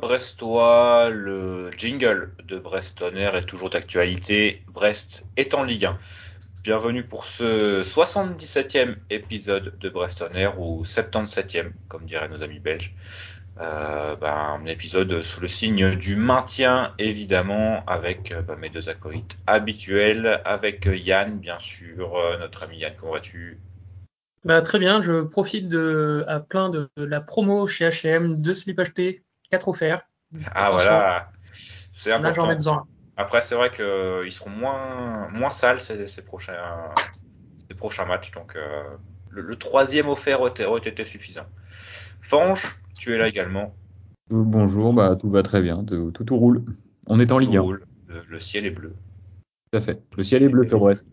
brestois, le jingle de Brest est toujours d'actualité. Brest est en Ligue 1. Bienvenue pour ce 77e épisode de Brest ou 77e, comme diraient nos amis belges. Euh, ben, un épisode sous le signe du maintien, évidemment, avec ben, mes deux acolytes habituels, avec Yann, bien sûr, euh, notre ami Yann, comment vas-tu? Bah, Très bien, je profite de, à plein de, la promo chez H&M, deux slips achetés, quatre offerts. Ah voilà, c'est important. Là, j'en ai besoin. Après, c'est vrai qu'ils seront moins, moins sales ces, ces prochains, ces prochains matchs, donc euh, le, troisième offert aurait été suffisant. Fange, tu es là également. Bonjour, bah, tout va très bien, tout, tout, roule. On est en Ligue 1. Le, ciel est bleu. Tout à fait. Le ciel est bleu sur Brest.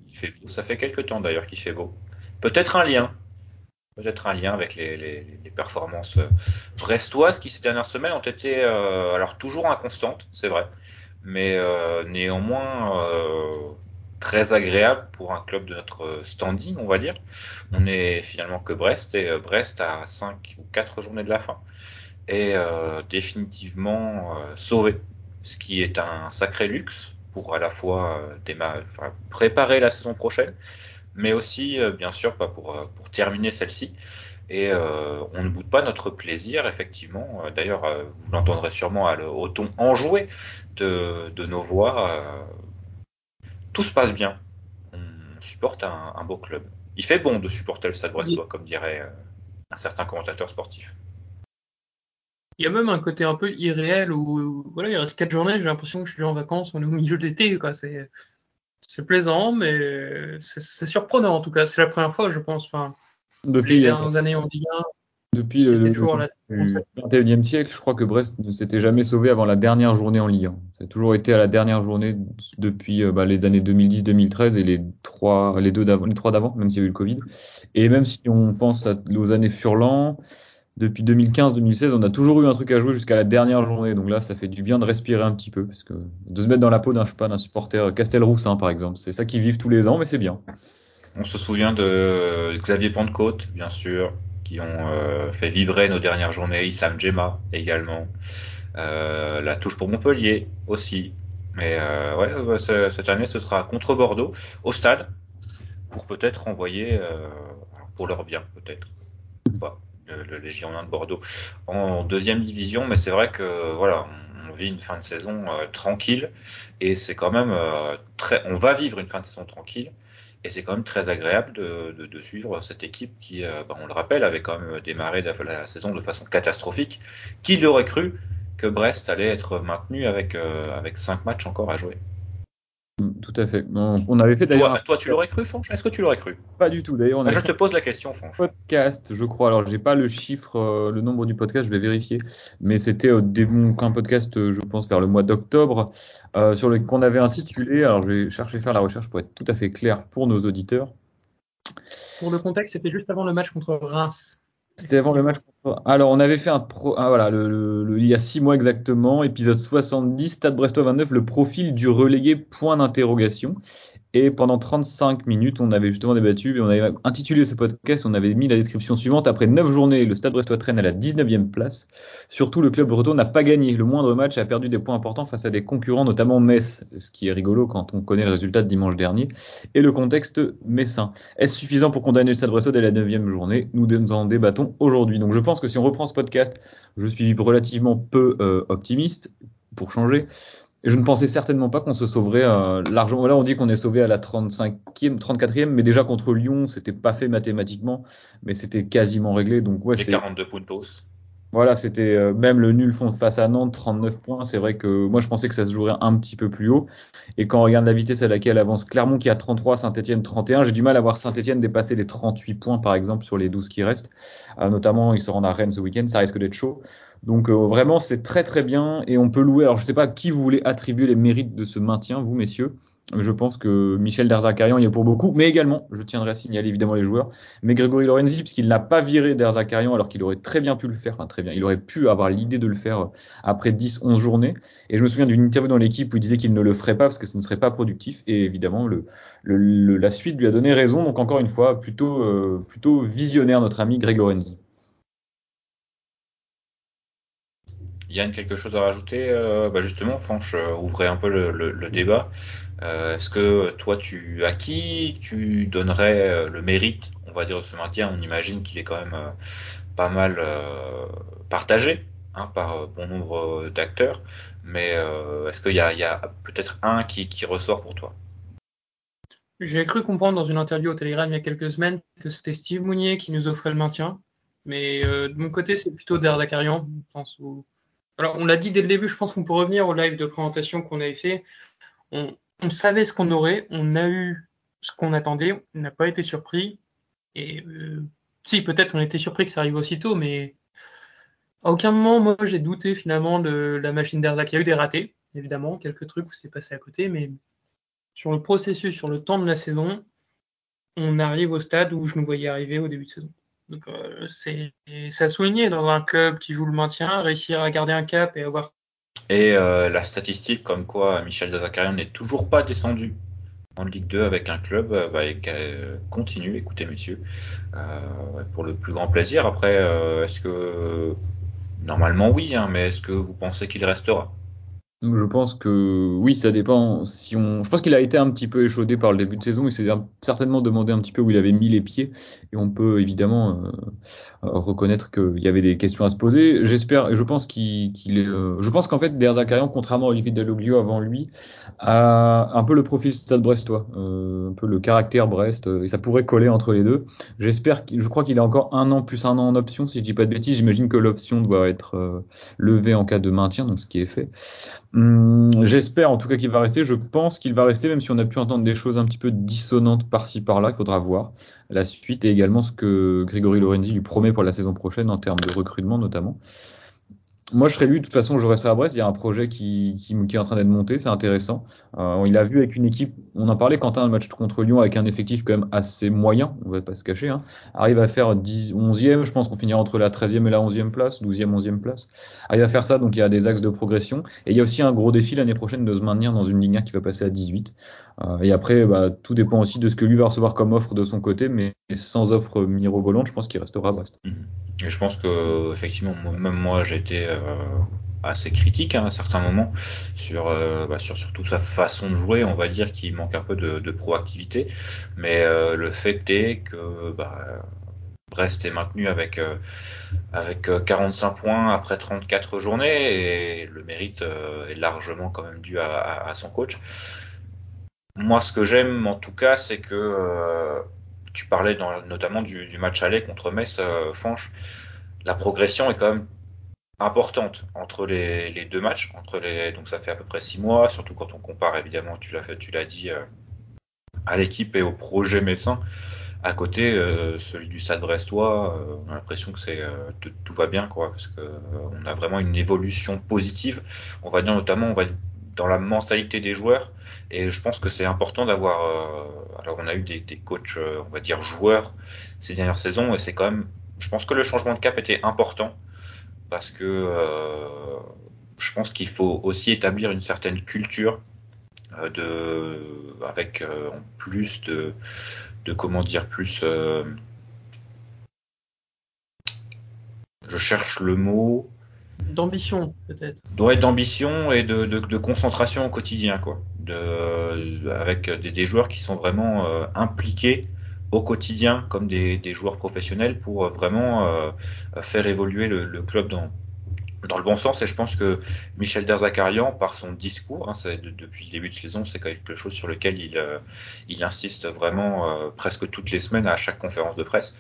ça fait quelques temps d'ailleurs qu'il fait beau. Peut-être un lien. Peut-être un lien avec les, performances euh, brestoises qui ces dernières semaines ont été euh, alors toujours inconstantes, c'est vrai, mais euh, néanmoins très agréable pour un club de notre standing, on va dire. On est finalement que Brest et euh, Brest a 5 ou 4 journées de la fin est euh, définitivement euh, sauvé, ce qui est un sacré luxe pour à la fois préparer la saison prochaine, mais aussi bien sûr pas pour, pour terminer celle-ci. Et on ne boude pas notre plaisir, effectivement. D'ailleurs, vous l'entendrez sûrement au ton enjoué de, de nos voix tout se passe bien. On supporte un, beau club. Il fait bon de supporter le Stade Brestois, comme dirait euh, un certain commentateur sportif. Il y a même un côté un peu irréel où, voilà, il reste quatre journées, j'ai l'impression que je suis en vacances, on est au milieu de l'été, quoi. C'est, c'est plaisant, mais c'est, surprenant en tout cas. C'est la première fois, je pense, enfin, depuis les dernières années en Ligue 1, depuis le, 21e siècle, je crois que Brest ne s'était jamais sauvé avant la dernière journée en Ligue 1. Ça a toujours été à la dernière journée depuis euh, bah, les années 2010-2013 et les trois, les deux d'avant, les trois d'avant, même s'il y a eu le Covid. Et même si on pense aux années Furlan, depuis 2015-2016, on a toujours eu un truc à jouer jusqu'à la dernière journée. Donc là, ça fait du bien de respirer un petit peu, parce que de se mettre dans la peau d'un, d'un supporter Castelroussin, par exemple, c'est ça qui vivent tous les ans, mais c'est bien. On se souvient de Xavier Pentecôte, bien sûr, qui ont euh, fait vibrer nos dernières journées. Issam Djema également. Euh, la touche pour Montpellier aussi. Mais euh, ouais, cette année, ce sera contre Bordeaux, au stade, pour peut-être envoyer, pour leur bien, peut-être, le, les Girondins de Bordeaux en deuxième division. Mais c'est vrai que voilà, on, vit une fin de saison tranquille et c'est quand même très. On va vivre une fin de saison tranquille et c'est quand même très agréable de, suivre cette équipe qui, euh, bah, on le rappelle, avait quand même démarré la, saison de façon catastrophique. Qui l'aurait cru que Brest allait être maintenu avec, euh, avec cinq matchs encore à jouer tout à fait. On, avait fait d'ailleurs. Toi, tu l'aurais cru, Franche Est-ce que tu l'aurais cru? Pas du tout. D'ailleurs, ah, je te pose la question, Franche. Podcast, je crois. Alors, j'ai pas le chiffre, euh, le nombre du podcast, je vais vérifier. Mais c'était au début un podcast, euh, je pense, vers le mois d'octobre, euh, sur le qu'on avait intitulé. Alors, je vais chercher faire la recherche pour être tout à fait clair pour nos auditeurs. Pour le contexte, c'était juste avant le match contre Reims. C'était avant le match. Alors, on avait fait un pro. Ah, voilà, le, il y a six mois exactement, épisode 70, Stade Brestois 29, le profil du relégué, point d'interrogation. Et pendant 35 minutes, on avait justement débattu et on avait intitulé ce podcast, on avait mis la description suivante. Après 9 journées, le Stade Brestois traîne à la 19e place. Surtout, le club breton n'a pas gagné le moindre match a perdu des points importants face à des concurrents, notamment Metz, ce qui est rigolo quand on connaît le résultat de dimanche dernier, et le contexte messin. Est-ce suffisant pour condamner le Stade Brestois dès la 9e journée? Nous en débattons aujourd'hui. Donc je pense que si on reprend ce podcast, je suis relativement peu euh, optimiste, pour changer. Et je ne pensais certainement pas qu'on se sauverait euh, largement. Là, on dit qu'on est sauvé à la 35e, 34e, mais déjà contre Lyon, c'était pas fait mathématiquement, mais c'était quasiment réglé. Donc ouais, c'est 42 puntos. Voilà, c'était euh, même le nul fond face à Nantes, 39 points. C'est vrai que moi, je pensais que ça se jouerait un petit peu plus haut. Et quand on regarde la vitesse à laquelle avance Clermont qui a 33, Saint-Etienne 31, j'ai du mal à voir Saint-Etienne dépasser les 38 points, par exemple, sur les 12 qui restent. Euh, notamment, ils se rendent à Rennes ce week-end, ça risque d'être chaud. Donc euh, vraiment, c'est très très bien et on peut louer. Alors je sais pas qui vous voulez attribuer les mérites de ce maintien, vous messieurs. Je pense que Michel Derzakarian y est pour beaucoup, mais également, je tiendrai à signaler évidemment les joueurs, mais Grégory Lorenzi, puisqu'il n'a pas viré Derzakarian alors qu'il aurait très bien pu le faire, enfin très bien, il aurait pu avoir l'idée de le faire euh, après 10-11 journées. Et je me souviens d'une interview dans l'équipe où il disait qu'il ne le ferait pas parce que ce ne serait pas productif. Et évidemment, le, la suite lui a donné raison. Donc encore une fois, plutôt, euh, plutôt visionnaire notre ami Greg Lorenzi. Yann, quelque chose à rajouter bah Justement, Franche, ouvrez un peu le, débat. Est-ce que toi, tu à qui tu donnerais le mérite, on va dire, de ce maintien? On imagine qu'il est quand même pas mal partagé hein, par bon nombre d'acteurs, mais est-ce qu'il y a, peut-être un qui, ressort pour toi? J'ai cru comprendre dans une interview au Telegram il y a quelques semaines que c'était Steve Mounier qui nous offrait le maintien. Mais euh, de mon côté, c'est plutôt Dardakarian. Alors, on l'a dit dès le début, je pense qu'on peut revenir au live de présentation qu'on avait fait. On, savait ce qu'on aurait, on a eu ce qu'on attendait, on n'a pas été surpris. Et euh, si, peut-être on était surpris que ça arrive aussitôt, mais à aucun moment, moi, j'ai douté finalement de la machine d'Ardak. Il y a eu des ratés, évidemment, quelques trucs où c'est passé à côté, mais sur le processus, sur le temps de la saison, on arrive au stade où je nous voyais arriver au début de saison. Donc euh, c'est à souligner dans un club qui joue le maintien, réussir à garder un cap et avoir. Et euh, la statistique comme quoi Michel Dazakarian n'est toujours pas descendu en Ligue 2 avec un club, euh, bah, continue, écoutez messieurs, pour le plus grand plaisir. Après, est-ce que normalement oui, hein, mais est-ce que vous pensez qu'il restera? Je pense que oui, ça dépend. Si on, je pense qu'il a été un petit peu échaudé par le début de saison. Il s'est certainement demandé un petit peu où il avait mis les pieds, et on peut évidemment euh, reconnaître qu'il y avait des questions à se poser. J'espère, je pense qu'il est, euh, je pense qu'en fait, Der Zakarian, contrairement à Olivier Dalloglio avant lui, a un peu le profil Stade Brestois, euh, un peu le caractère Brest, et ça pourrait coller entre les deux. J'espère, je crois qu'il a encore un an plus un an en option, si je dis pas de bêtises. J'imagine que l'option doit être levée en cas de maintien, donc ce qui est fait. Hum, j'espère en tout cas qu'il va rester. Je pense qu'il va rester, même si on a pu entendre des choses un petit peu dissonantes par-ci par-là. Il faudra voir la suite et également ce que Grégory Lorenzi lui promet pour la saison prochaine en termes de recrutement notamment. Moi, je serais lui, de toute façon, je resterai à Brest. Il y a un projet qui, qui, qui est en train d'être monté, c'est intéressant. Euh, il a vu avec une équipe, on en parlait, Quentin, un match contre Lyon avec un effectif quand même assez moyen, on va pas se cacher. Hein. Arrive à faire 10, 11e, je pense qu'on finira entre la 13e et la 11e place, 12e, 11e place. Arrive à faire ça, donc il y a des axes de progression. Et il y a aussi un gros défi l'année prochaine de se maintenir dans une ligne qui va passer à 18. Euh, et après, bah, tout dépend aussi de ce que lui va recevoir comme offre de son côté, mais sans offre mirobolante, je pense qu'il restera à Brest. Mhm. Et je pense que effectivement, même moi, j'ai été euh, assez critique hein, à certains moments sur, euh, bah, sur surtout sa façon de jouer. On va dire qu'il manque un peu de, de proactivité, mais euh, le fait est que bah, Brest est maintenu avec avec 45 points après 34 journées et le mérite est largement quand même dû à, à son coach. Moi, ce que j'aime en tout cas, c'est que euh, tu parlais dans, notamment du, du, match aller contre Metz, euh, Fanche. La progression est quand même importante entre les, les, deux matchs. Entre les, donc ça fait à peu près six mois, surtout quand on compare évidemment, tu l'as fait, tu l'as dit, euh, à l'équipe et au projet messin. À côté, euh, celui du Stade Brestois, euh, on a l'impression que c'est tout, tout, va bien, quoi, parce que on a vraiment une évolution positive. On va dire notamment, on va dans la mentalité des joueurs. Et je pense que c'est important d'avoir. Euh, alors, on a eu des, des coachs, euh, on va dire joueurs, ces dernières saisons, et c'est quand même. Je pense que le changement de cap était important parce que euh, je pense qu'il faut aussi établir une certaine culture euh, de, avec euh, plus de, de comment dire plus. je cherche le mot. D'ambition, peut-être. Ouais, d'ambition et de, concentration au quotidien, quoi. De, avec des, des joueurs qui sont vraiment euh, impliqués au quotidien comme des, des, joueurs professionnels pour vraiment euh, faire évoluer le, le, club dans, dans le bon sens. Et je pense que Michel Derzakarian, par son discours, hein, de, depuis le début de saison, c'est quelque chose sur lequel il, euh, il insiste vraiment euh, presque toutes les semaines à chaque conférence de presse.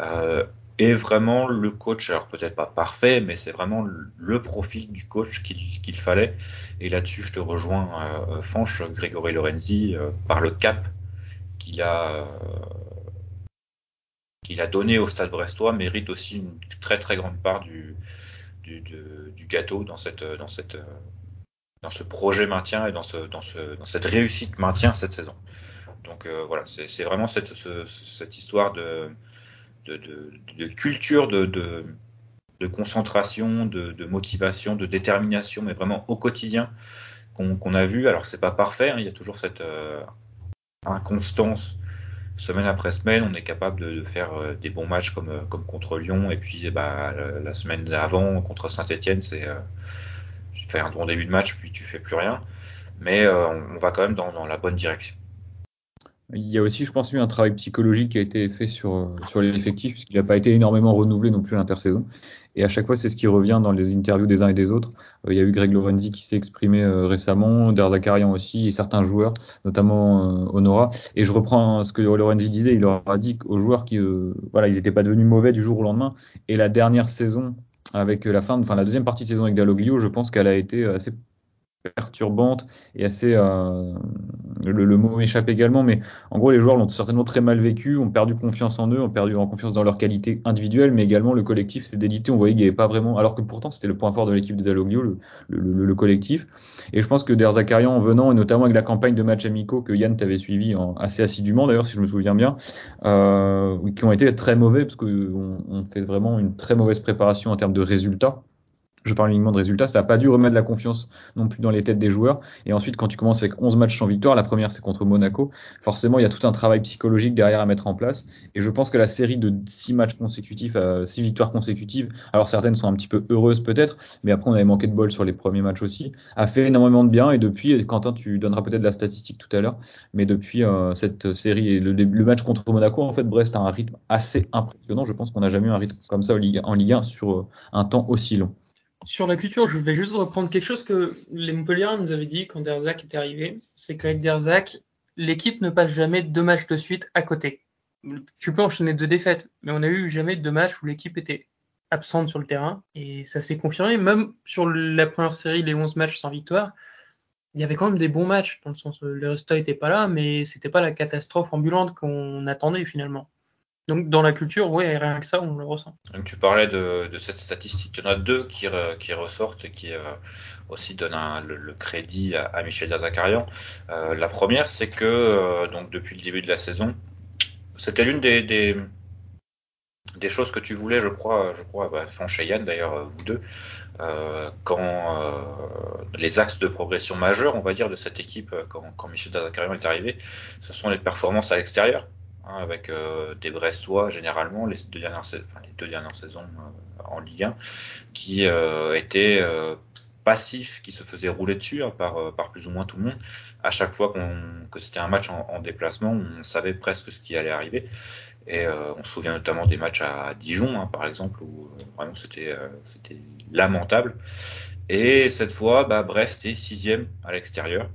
Euh, est vraiment le coach, alors peut-être pas parfait, mais c'est vraiment le profil du coach qu'il fallait. Et là-dessus, je te rejoins, euh, Fanche, Grégory Lorenzi, euh, par le cap qu'il a, euh, qu'il a donné au Stade Brestois, mérite aussi une très très grande part du, du, du, du gâteau dans cette, dans cette, dans ce projet maintien et dans, ce, dans, ce, dans cette réussite maintien cette saison. Donc euh, voilà, c'est vraiment cette, ce, cette histoire de de, culture, de, concentration, de, motivation, de détermination, mais vraiment au quotidien qu'on qu a vu. Alors c'est pas parfait, hein, il y a toujours cette euh, inconstance semaine après semaine, on est capable de, faire des bons matchs comme, comme contre Lyon, et puis bah, la, semaine d'avant contre Saint-Etienne, c'est tu fais un bon début de match, puis tu fais plus rien. Mais on, va quand même dans la bonne direction. Il y a aussi, je pense, eu un travail psychologique qui a été fait sur, sur l'effectif, puisqu'il n'a pas été énormément renouvelé non plus l'intersaison. Et à chaque fois, c'est ce qui revient dans les interviews des uns et des autres. Euh, il y a eu Greg Lorenzi qui s'est exprimé euh, récemment, Der Zakarian aussi, et certains joueurs, notamment euh, Honora. Et je reprends ce que Lorenzi disait, il leur a dit aux joueurs qui, voilà, n'étaient pas devenus mauvais du jour au lendemain. Et la dernière saison, avec la fin, enfin la deuxième partie de saison avec Dalloglio, je pense qu'elle a été assez perturbante et assez euh, le, mot m'échappe également mais en gros les joueurs l'ont certainement très mal vécu ont perdu confiance en eux ont perdu en confiance dans leur qualité individuelle mais également le collectif s'est délité on voyait qu'il n'y avait pas vraiment alors que pourtant c'était le point fort de l'équipe de Dalloglio le, le, collectif. Et je pense que Der Zakarian en venant et notamment avec la campagne de matchs amicaux que Yann t'avait suivi en, assez assidûment d'ailleurs si je me souviens bien euh, qui ont été très mauvais parce qu'on on fait vraiment une très mauvaise préparation en termes de résultats je parle uniquement de résultats, ça n'a pas dû remettre la confiance non plus dans les têtes des joueurs. Et ensuite, quand tu commences avec 11 matchs sans victoire, la première c'est contre Monaco, forcément il y a tout un travail psychologique derrière à mettre en place. Et je pense que la série de 6 matchs consécutifs, euh, 6 victoires consécutives, alors certaines sont un petit peu heureuses peut-être, mais après on avait manqué de bol sur les premiers matchs aussi, a fait énormément de bien. Et depuis, Quentin, tu donneras peut-être la statistique tout à l'heure, mais depuis euh, cette série, le, le, match contre Monaco, en fait, Brest a un rythme assez impressionnant. Je pense qu'on n'a jamais eu un rythme comme ça en Ligue, en Ligue 1 sur euh, un temps aussi long. Sur la culture, je vais juste reprendre quelque chose que les Montpellier nous avaient dit quand Derzac était arrivé. C'est qu'avec Derzac, l'équipe ne passe jamais deux matchs de suite à côté. Tu peux enchaîner deux défaites, mais on n'a eu jamais deux matchs où l'équipe était absente sur le terrain. Et ça s'est confirmé, même sur la première série, les 11 matchs sans victoire. Il y avait quand même des bons matchs, dans le sens où le résultat n'était pas là, mais c'était pas la catastrophe ambulante qu'on attendait finalement. Donc dans la culture, oui, rien que ça, on le ressent. Donc, tu parlais de, cette statistique. Il y en a deux qui, qui ressortent et qui euh, aussi donnent le, crédit à, Michel Dazakarian. Euh, la première, c'est que euh, donc depuis le début de la saison, c'était l'une des, choses que tu voulais, je crois, je crois, bah, d'ailleurs, vous deux, quand les axes de progression majeurs, on va dire, de cette équipe, quand, quand Michel Dazakarian est arrivé, ce sont les performances à l'extérieur. Hein, avec euh, des Brestois généralement les deux dernières, enfin, les deux dernières saisons euh, en Ligue 1 qui euh, étaient passifs, qui se faisaient rouler dessus hein, par, par plus ou moins tout le monde. À chaque fois que c'était un match en, déplacement, on savait presque ce qui allait arriver. Et on se souvient notamment des matchs à Dijon, hein, par exemple, où vraiment c'était, c'était lamentable. Et cette fois, bah, Brest est sixième à l'extérieur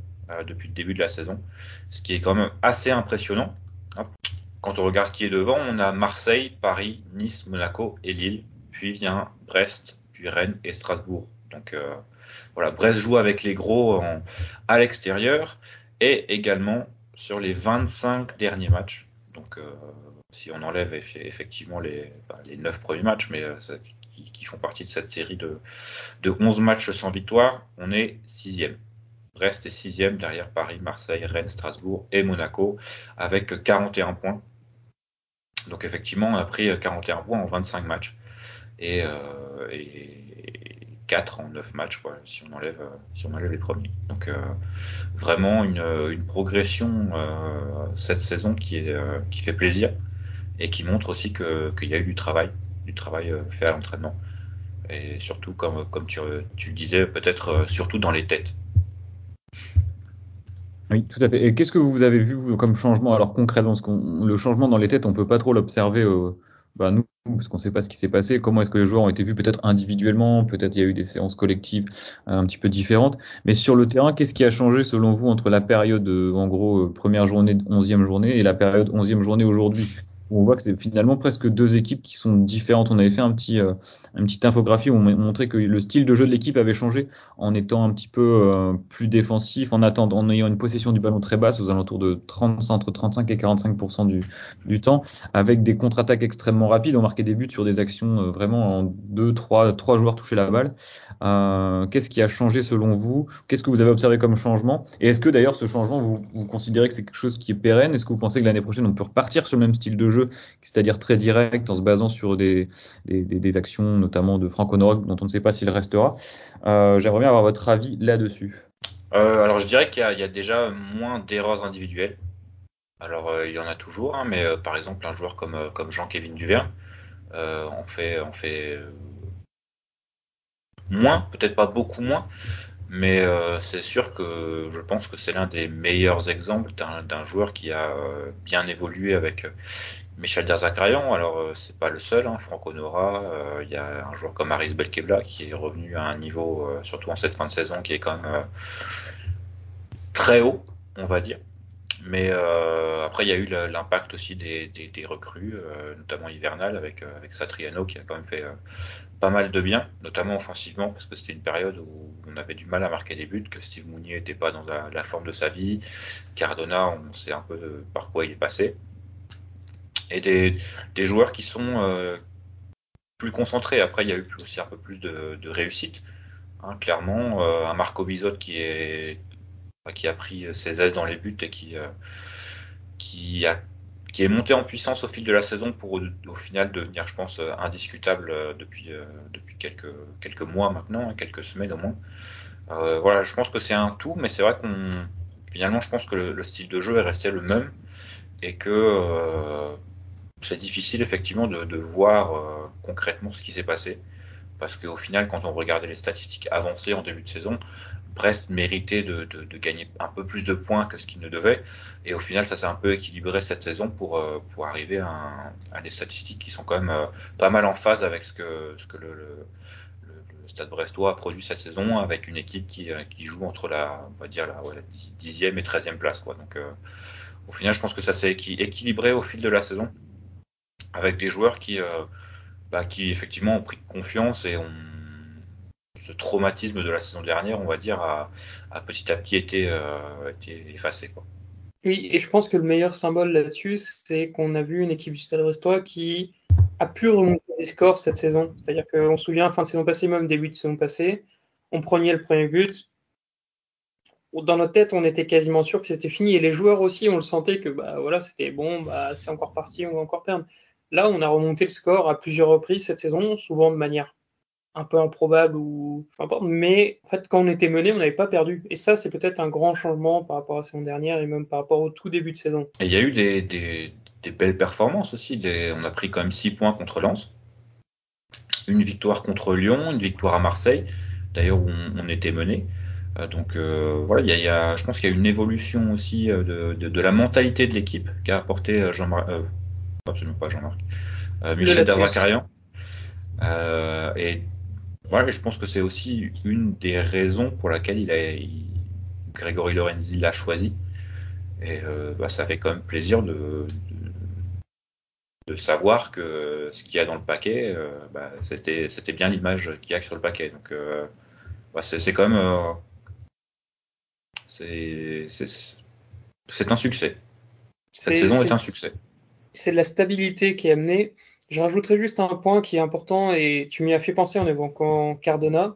depuis le début de la saison, ce qui est quand même assez impressionnant quand on regarde qui est devant, on a Marseille, Paris, Nice, Monaco et Lille. Puis vient Brest, puis Rennes et Strasbourg. Donc euh, voilà, Brest joue avec les gros à l'extérieur et également sur les 25 derniers matchs. Donc euh, si on enlève effectivement les, bah, les 9 premiers matchs, mais euh, qui, font partie de cette série de, de 11 matchs sans victoire, on est sixième. Brest est sixième derrière Paris, Marseille, Rennes, Strasbourg et Monaco avec 41 points. Donc effectivement, on a pris 41 points en 25 matchs et, 4 euh, en 9 matchs si on enlève si on enlève les premiers. Donc euh, vraiment une, progression euh, cette saison qui est qui fait plaisir et qui montre aussi qu'il y a eu du travail, du travail fait à l'entraînement et surtout comme comme tu le disais peut-être surtout dans les têtes. Oui, tout à fait. Et qu'est-ce que vous avez vu comme changement Alors concrètement, le changement dans les têtes, on peut pas trop l'observer. Euh, bah, nous, parce qu'on sait pas ce qui s'est passé. Comment est-ce que les joueurs ont été vus peut-être individuellement? Peut-être il y a eu des séances collectives euh, un petit peu différentes. Mais sur le terrain, qu'est-ce qui a changé selon vous entre la période, euh, en gros, première journée, onzième journée, et la période onzième journée aujourd'hui? On voit que c'est finalement presque deux équipes qui sont différentes. On avait fait un petit, euh, une petite infographie où on montrait que le style de jeu de l'équipe avait changé en étant un petit peu euh, plus défensif, en attendant, en ayant une possession du ballon très basse, aux alentours de 30, entre 35 et 45 du, du temps, avec des contre-attaques extrêmement rapides. On marquait des buts sur des actions euh, vraiment en deux, trois, trois joueurs toucher la balle. Euh, Qu'est-ce qui a changé selon vous? Qu'est-ce que vous avez observé comme changement? Et est-ce que d'ailleurs ce changement, vous, vous considérez que c'est quelque chose qui est pérenne? Est-ce que vous pensez que l'année prochaine on peut repartir sur le même style de jeu? C'est-à-dire très direct en se basant sur des, actions notamment de Franck Honoroc dont on ne sait pas s'il restera. Euh, j'aimerais bien avoir votre avis là-dessus. Euh, alors je dirais qu'il y, a déjà moins d'erreurs individuelles. Alors il y en a toujours, hein, mais par exemple un joueur comme, Jean-Kévin Duverne en fait, moins, peut-être pas beaucoup moins, mais euh, c'est sûr que je pense que c'est l'un des meilleurs exemples d'un joueur qui a euh, bien évolué avec euh, Michel Derzakarian. Alors c'est pas le seul, hein, Franco Nora, il y a un joueur comme Aris Belkebla qui est revenu à un niveau, surtout en cette fin de saison, qui est quand même très haut, on va dire. Mais après, il y a eu l'impact aussi des, recrues, notamment hivernales, avec, avec Satriano qui a quand même fait pas mal de bien, notamment offensivement, parce que c'était une période où on avait du mal à marquer des buts, que Steve Mounier n'était pas dans la, forme de sa vie. Cardona, on sait un peu par quoi il est passé. Et des, joueurs qui sont euh, plus concentrés. Après, il y a eu aussi un peu plus de, réussite. Hein, clairement, euh, un Marco Bizot qui, qui a pris ses aises dans les buts et qui, euh, qui a qui est monté en puissance au fil de la saison pour au, final devenir, je pense, indiscutable depuis, depuis quelques, quelques mois maintenant, hein, quelques semaines au moins. voilà, je pense que c'est un tout, mais c'est vrai qu'on finalement, je pense que le, style de jeu est resté le même et que c'est difficile effectivement de, de voir concrètement ce qui s'est passé. Parce qu'au final, quand on regardait les statistiques avancées en début de saison, Brest méritait de, gagner un peu plus de points que ce qu'il ne devait. Et au final, ça s'est un peu équilibré cette saison pour, euh, pour arriver à, des statistiques qui sont quand même euh, pas mal en phase avec ce que, ce que le, Stade Brestois a produit cette saison, avec une équipe qui, euh, qui joue entre la, on va dire la, dixième et treizième place. Quoi. Donc, au final, je pense que ça s'est équilibré au fil de la saison, avec des joueurs qui, bah, qui effectivement ont pris confiance et ont ce traumatisme de la saison dernière, on va dire, a, petit à petit été, euh, effacé. Oui, et je pense que le meilleur symbole là-dessus, c'est qu'on a vu une équipe du Stade Brestois qui a pu remonter des scores cette saison. C'est-à-dire qu'on se souvient, fin de saison passée, même début de saison passée, on prenait le premier but. Dans notre tête, on était quasiment sûr que c'était fini. Et les joueurs aussi, on le sentait que bah, voilà, c'était bon, bah, c'est encore parti, on va encore perdre. Là, on a remonté le score à plusieurs reprises cette saison, souvent de manière un peu improbable ou peu mais en fait quand on était mené on n'avait pas perdu et ça c'est peut-être un grand changement par rapport à la saison dernière et même par rapport au tout début de saison. Et il y a eu des, belles performances aussi, on a pris quand même 6 points contre Lens, une victoire contre Lyon, une victoire à Marseille, d'ailleurs où on, était mené. Euh, donc euh, voilà, il y, a, je pense qu'il y a une évolution aussi euh, de, la mentalité de l'équipe qu'a apporté Absolument pas Jean-Marc, Michel Davacarian. et Ouais, je pense que c'est aussi une des raisons pour laquelle il a, Grégory Lorenzi l'a choisi. Et euh, bah, ça fait quand même plaisir de, de, savoir que ce qu'il y a dans le paquet, euh, bah, c'était, c'était bien l'image qu'il y a sur le paquet. Donc euh, bah, c'est, c'est quand même c'est, c'est, un succès. Cette saison est un succès. C'est de la stabilité qui est amenée. Je rajouterai juste un point qui est important et tu m'y as fait penser en évoquant Cardona.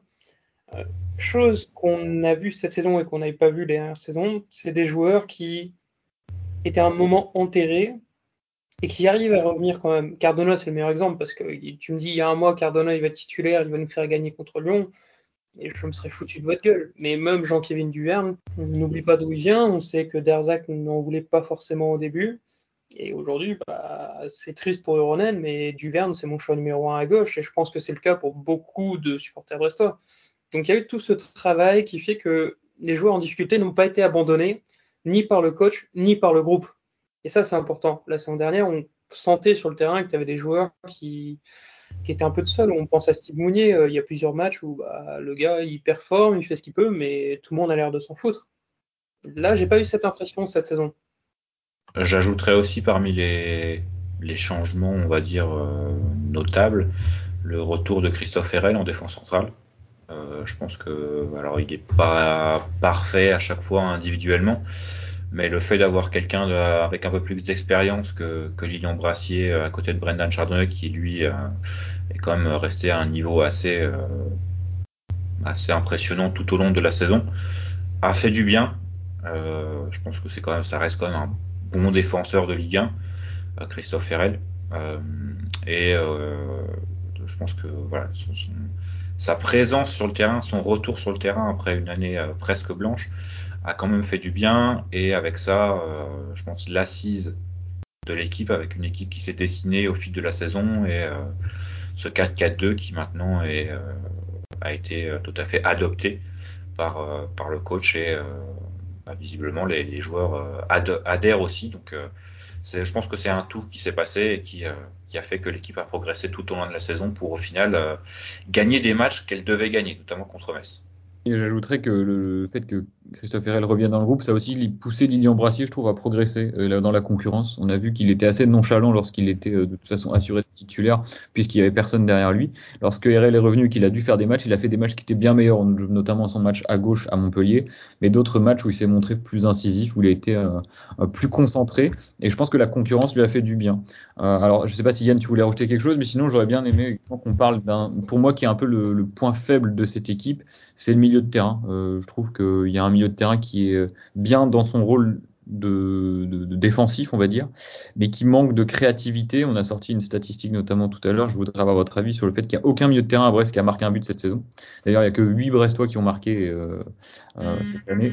Euh, chose qu'on a vu cette saison et qu'on n'avait pas vu les dernières saisons, c'est des joueurs qui étaient à un moment enterrés et qui arrivent à revenir quand même. Cardona, c'est le meilleur exemple parce que tu me dis il y a un mois, Cardona, il va être titulaire, il va nous faire gagner contre Lyon. Et je me serais foutu de votre gueule. Mais même Jean-Kévin Duverne, on n'oublie pas d'où il vient. On sait que Derzac n'en voulait pas forcément au début. Et aujourd'hui, bah, c'est triste pour Euronen, mais Duverne, c'est mon choix numéro un à gauche, et je pense que c'est le cas pour beaucoup de supporters brestois. Donc il y a eu tout ce travail qui fait que les joueurs en difficulté n'ont pas été abandonnés, ni par le coach, ni par le groupe. Et ça, c'est important. La saison dernière, on sentait sur le terrain que tu avais des joueurs qui, étaient un peu de seuls. On pense à Steve Mounier, euh, il y a plusieurs matchs où bah, le gars, il performe, il fait ce qu'il peut, mais tout le monde a l'air de s'en foutre. Là, j'ai pas eu cette impression cette saison. J'ajouterais aussi parmi les, les, changements, on va dire, euh, notables, le retour de Christophe Herrel en défense centrale. Euh, je pense que, alors, il n'est pas parfait à chaque fois individuellement, mais le fait d'avoir quelqu'un avec un peu plus d'expérience que, que Lilian Brassier euh, à côté de Brendan Chardonnay, qui lui est quand même resté à un niveau assez, assez impressionnant tout au long de la saison, a fait du bien. je pense que c'est quand même, ça reste quand même un bon défenseur de Ligue 1, euh, Christophe Ferrel. Euh, et euh, je pense que voilà, sa présence sur le terrain, son retour sur le terrain après une année presque blanche, a quand même fait du bien. Et avec ça, je pense l'assise de l'équipe, avec une équipe qui s'est dessinée au fil de la saison et ce 4-4-2 qui maintenant est, a été tout à fait adopté par, par le coach et bah, visiblement les, joueurs adhèrent aussi. Donc je pense que c'est un tout qui s'est passé et qui, euh, qui, a fait que l'équipe a progressé tout au long de la saison pour au final euh, gagner des matchs qu'elle devait gagner, notamment contre Metz. Et j'ajouterais que le fait que Christophe Herrel revient dans le groupe, ça aussi poussé Lilian Brassier, je trouve, à progresser euh, dans la concurrence. On a vu qu'il était assez nonchalant lorsqu'il était euh, de toute façon assuré de titulaire, puisqu'il y avait personne derrière lui. Lorsque Herel est revenu, qu'il a dû faire des matchs, il a fait des matchs qui étaient bien meilleurs, notamment son match à gauche à Montpellier, mais d'autres matchs où il s'est montré plus incisif, où il a été euh, plus concentré. Et je pense que la concurrence lui a fait du bien. alors, je sais pas si Yann, tu voulais rajouter quelque chose, mais sinon, j'aurais bien aimé qu'on parle d'un, pour moi, qui est un peu le point faible de cette équipe, c'est le milieu de terrain. je trouve qu'il y a un milieu de terrain qui est euh, bien dans son rôle de, défensif, on va dire, mais qui manque de créativité. On a sorti une statistique notamment tout à l'heure. Je voudrais avoir votre avis sur le fait qu'il n'y a aucun milieu de terrain à Brest qui a marqué un but cette saison. D'ailleurs, il n'y a que 8 Brestois qui ont marqué euh, euh, cette année.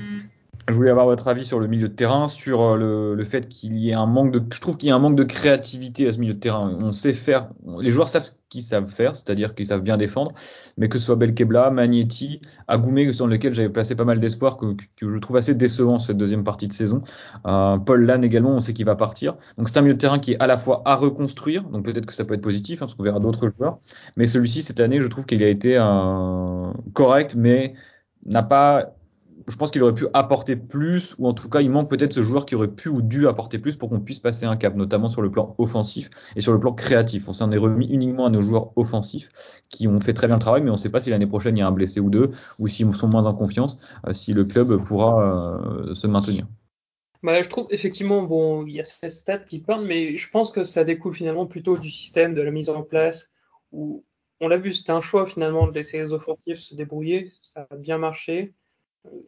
Je voulais avoir votre avis sur le milieu de terrain, sur euh, le, le fait qu'il y ait un manque de, je trouve qu'il y a un manque de créativité à ce milieu de terrain. On sait faire, les joueurs savent ce qu'ils savent faire, c'est-à-dire qu'ils savent bien défendre, mais que ce soit Belkebla, Magnetti, Agoumé, sur lequel j'avais placé pas mal d'espoir, que, que, je trouve assez décevant cette deuxième partie de saison. Euh, Paul Lann également, on sait qu'il va partir. Donc c'est un milieu de terrain qui est à la fois à reconstruire, donc peut-être que ça peut être positif, hein, parce qu'on verra d'autres joueurs, mais celui-ci cette année, je trouve qu'il a été euh, correct, mais n'a pas je pense qu'il aurait pu apporter plus, ou en tout cas, il manque peut-être ce joueur qui aurait pu ou dû apporter plus pour qu'on puisse passer un cap, notamment sur le plan offensif et sur le plan créatif. On s'en est remis uniquement à nos joueurs offensifs qui ont fait très bien le travail, mais on ne sait pas si l'année prochaine il y a un blessé ou deux, ou s'ils sont moins en confiance, euh, si le club pourra euh, se maintenir. Bah, je trouve effectivement, bon, il y a ces stats qui parlent, mais je pense que ça découle finalement plutôt du système, de la mise en place, où on l'a vu, c'était un choix finalement de laisser les offensifs se débrouiller, ça a bien marché.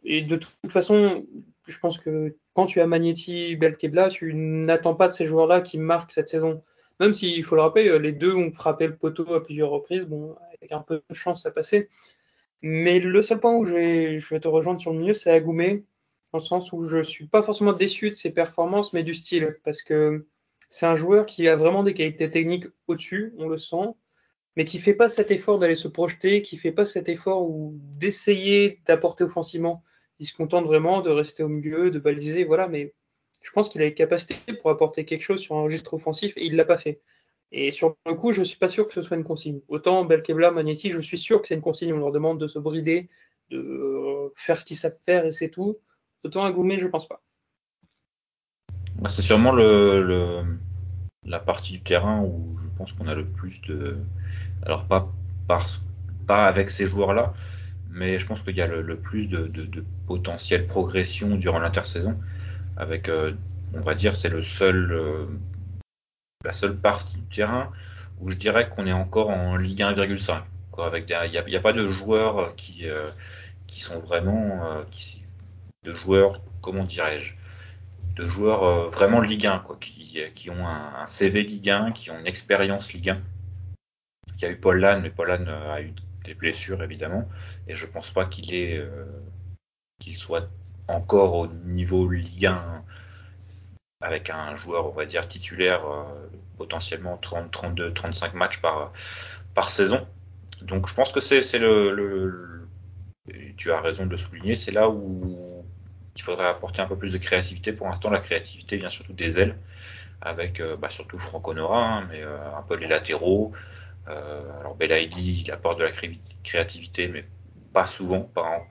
Et de toute façon, je pense que quand tu as Magnetti, Belkebla, tu n'attends pas de ces joueurs-là qui marquent cette saison. Même s'il faut le rappeler, les deux ont frappé le poteau à plusieurs reprises. Bon, avec un peu de chance, ça passait. Mais le seul point où je vais, te rejoindre sur le milieu, c'est Agoumé, dans le sens où je suis pas forcément déçu de ses performances, mais du style, parce que c'est un joueur qui a vraiment des qualités techniques au-dessus, on le sent mais qui fait pas cet effort d'aller se projeter, qui fait pas cet effort ou d'essayer d'apporter offensivement. Il se contente vraiment de rester au milieu, de baliser, voilà. Mais je pense qu'il a les capacités pour apporter quelque chose sur un registre offensif et il l'a pas fait. Et sur le coup, je suis pas sûr que ce soit une consigne. Autant Belkebla, Magnetti, je suis sûr que c'est une consigne. On leur demande de se brider, de faire ce qu'ils savent faire et c'est tout. Autant Agoumé, je pense pas. Bah, c'est sûrement le, la partie du terrain où je pense qu'on a le plus de, alors pas, pas avec ces joueurs-là, mais je pense qu'il y a le, plus de, de, potentiel progression durant l'intersaison. Avec, euh, on va dire, c'est le seul, euh, la seule partie du terrain où je dirais qu'on est encore en Ligue 1,5. Avec il n'y a, pas de joueurs qui, euh, sont vraiment, de joueurs, comment dirais-je, de joueurs vraiment Ligue 1, quoi, qui, ont un, CV Ligue 1, qui ont une expérience Ligue 1 il y a eu Paul Lann, mais Paul euh, a eu des blessures évidemment, et je pense pas euh, qu'il soit encore au niveau Ligue 1 avec un joueur, on va dire, titulaire, euh, potentiellement 30, 32, 35 matchs par, saison. Donc je pense que c'est le, tu as raison de le souligner, c'est là où il faudrait apporter un peu plus de créativité. Pour l'instant, la créativité vient surtout des ailes, avec bah, surtout Franco Nora, hein, mais un peu les latéraux, euh, alors Belaïdi, il apporte de la créativité, mais pas souvent. Par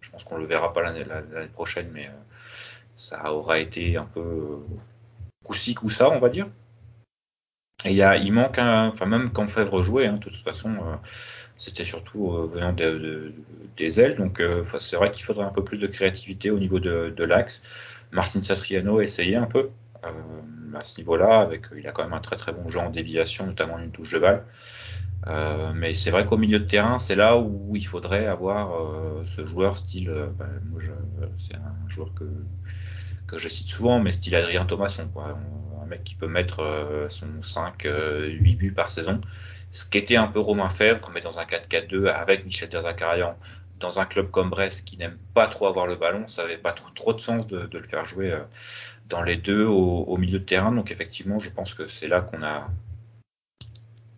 Je pense qu'on le verra pas l'année prochaine, mais euh, ça aura été un peu euh, coup-ci, coup-ça, on va dire. Et il, manque, un, enfin même quand Fèvre jouait, hein, de toute façon, c'était surtout venant des ailes. Donc c'est vrai qu'il faudrait un peu plus de créativité au niveau de, l'axe. Martin Satriano a essayé un peu. Euh, à ce niveau-là. Avec, il a quand même un très très bon jeu en déviation, notamment une touche de balle. Euh, mais c'est vrai qu'au milieu de terrain, c'est là où il faudrait avoir euh, ce joueur style. Bah, moi, c'est un joueur que que je cite souvent, mais style Adrien Thomasson, quoi. Un mec qui peut mettre son 5, 8 buts par saison. Ce qui était un peu Romain Fèvre, mais dans un 4-4-2 avec Michel Derzakarian dans un club comme Brest qui n'aime pas trop avoir le ballon, ça n'avait pas trop, trop, de sens de, le faire jouer dans les deux au, milieu de terrain. Donc effectivement, je pense que c'est là qu'on a.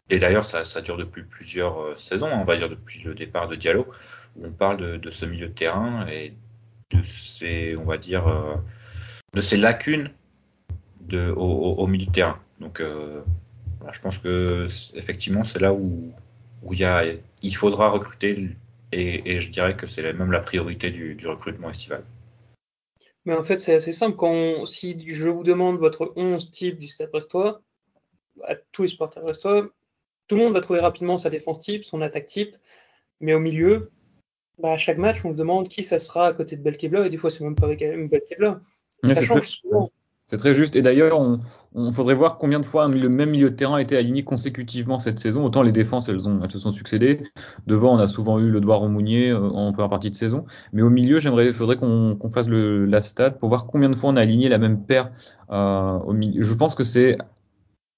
Et d'ailleurs, ça, dure depuis plusieurs saisons, hein, on va dire depuis le départ de Diallo, où on parle de, ce milieu de terrain et de ces, on va dire, de ces lacunes au, milieu de terrain. Donc, euh, je pense que effectivement, c'est là où, il, faudra recruter et, je dirais que c'est même la priorité du, recrutement estival. Mais en fait, c'est assez simple. Quand on, si je vous demande votre 11 type du Stade Brestois, à tous les supporters brestois, tout le monde va trouver rapidement sa défense type, son attaque type, mais au milieu, bah, à chaque match, on se demande qui ça sera à côté de Belkebla, et des fois, c'est même pas avec Belkebla. Ça change souvent. C'est très juste. Et d'ailleurs, on, faudrait voir combien de fois le même milieu de terrain a été aligné consécutivement cette saison. Autant les défenses, elles, se sont succédées. Devant, on a souvent eu le Doigt Mounier euh, en première partie de saison. Mais au milieu, j'aimerais, il faudrait qu'on qu fasse la stat pour voir combien de fois on a aligné la même paire euh, au milieu. Je pense que c'est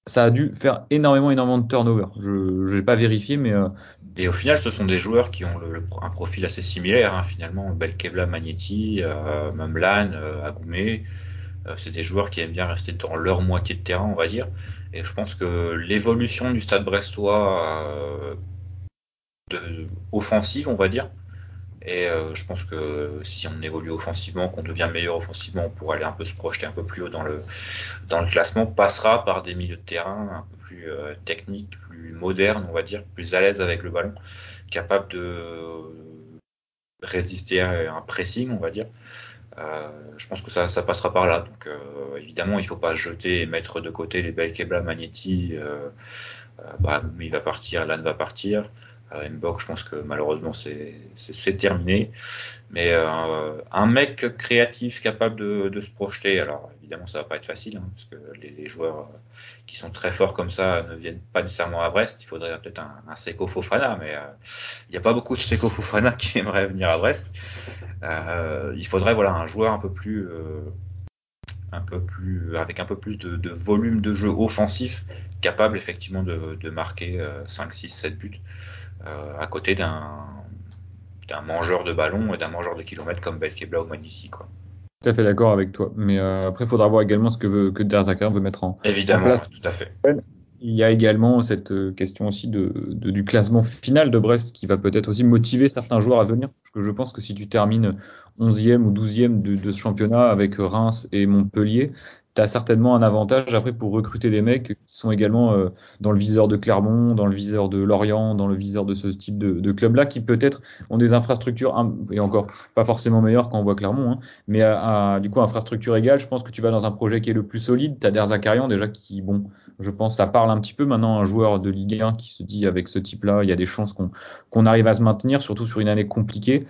ça a dû faire énormément, énormément de turnover. Je n'ai pas vérifié, mais. Euh... Et au final, ce sont des joueurs qui ont un profil assez similaire, hein, finalement. Belkebla, Magnetti, euh, Memlan, euh, Agoumé. Euh, c'est des joueurs qui aiment bien rester dans leur moitié de terrain, on va dire. Et je pense que l'évolution du stade brestois euh, offensive, on va dire, et euh, je pense que si on évolue offensivement, qu'on devient meilleur offensivement pour aller un peu se projeter un peu plus haut dans le, classement, passera par des milieux de terrain un peu plus techniques, plus modernes, on va dire, plus à l'aise avec le ballon, capables de résister à un pressing, on va dire. Euh, je pense que ça, ça, passera par là. Donc, euh, évidemment, il ne faut pas jeter et mettre de côté les Belkebla, Magnetti. Euh, bah, il va partir, Lan va partir. Euh, Mbok, je pense que malheureusement, c'est terminé. Mais euh, un mec créatif capable de, de, se projeter, alors évidemment, ça va pas être facile, hein, parce que les, les, joueurs qui sont très forts comme ça ne viennent pas nécessairement à Brest. Il faudrait peut-être un, un Seko Fofana, mais il n'y a pas beaucoup de Seko Fofana qui aimeraient venir à Brest. Euh, il faudrait voilà un joueur un peu plus euh, un peu plus avec un peu plus de, de, volume de jeu offensif capable effectivement de, de marquer euh, 5 6 7 buts euh, à côté d'un mangeur de ballon et d'un mangeur de kilomètres comme Belkebla ou quoi. Tout à fait d'accord avec toi. Mais euh, après, il faudra voir également ce que, veut, que Derzakar veut mettre en, Évidemment, en place. tout à fait. Il y a également cette question aussi de, de, du classement final de Brest qui va peut-être aussi motiver certains joueurs à venir. Parce que je pense que si tu termines 11e ou 12e de, de ce championnat avec Reims et Montpellier, tu as certainement un avantage après pour recruter des mecs qui sont également euh, dans le viseur de Clermont, dans le viseur de Lorient, dans le viseur de ce type de, de club-là, qui peut-être ont des infrastructures, et encore pas forcément meilleures quand on voit Clermont, hein, mais du coup infrastructure égale, je pense que tu vas dans un projet qui est le plus solide. Tu as Der Zakarian déjà qui, bon, je pense ça parle un petit peu maintenant un joueur de Ligue 1 qui se dit avec ce type-là, il y a des chances qu'on qu'on arrive à se maintenir, surtout sur une année compliquée.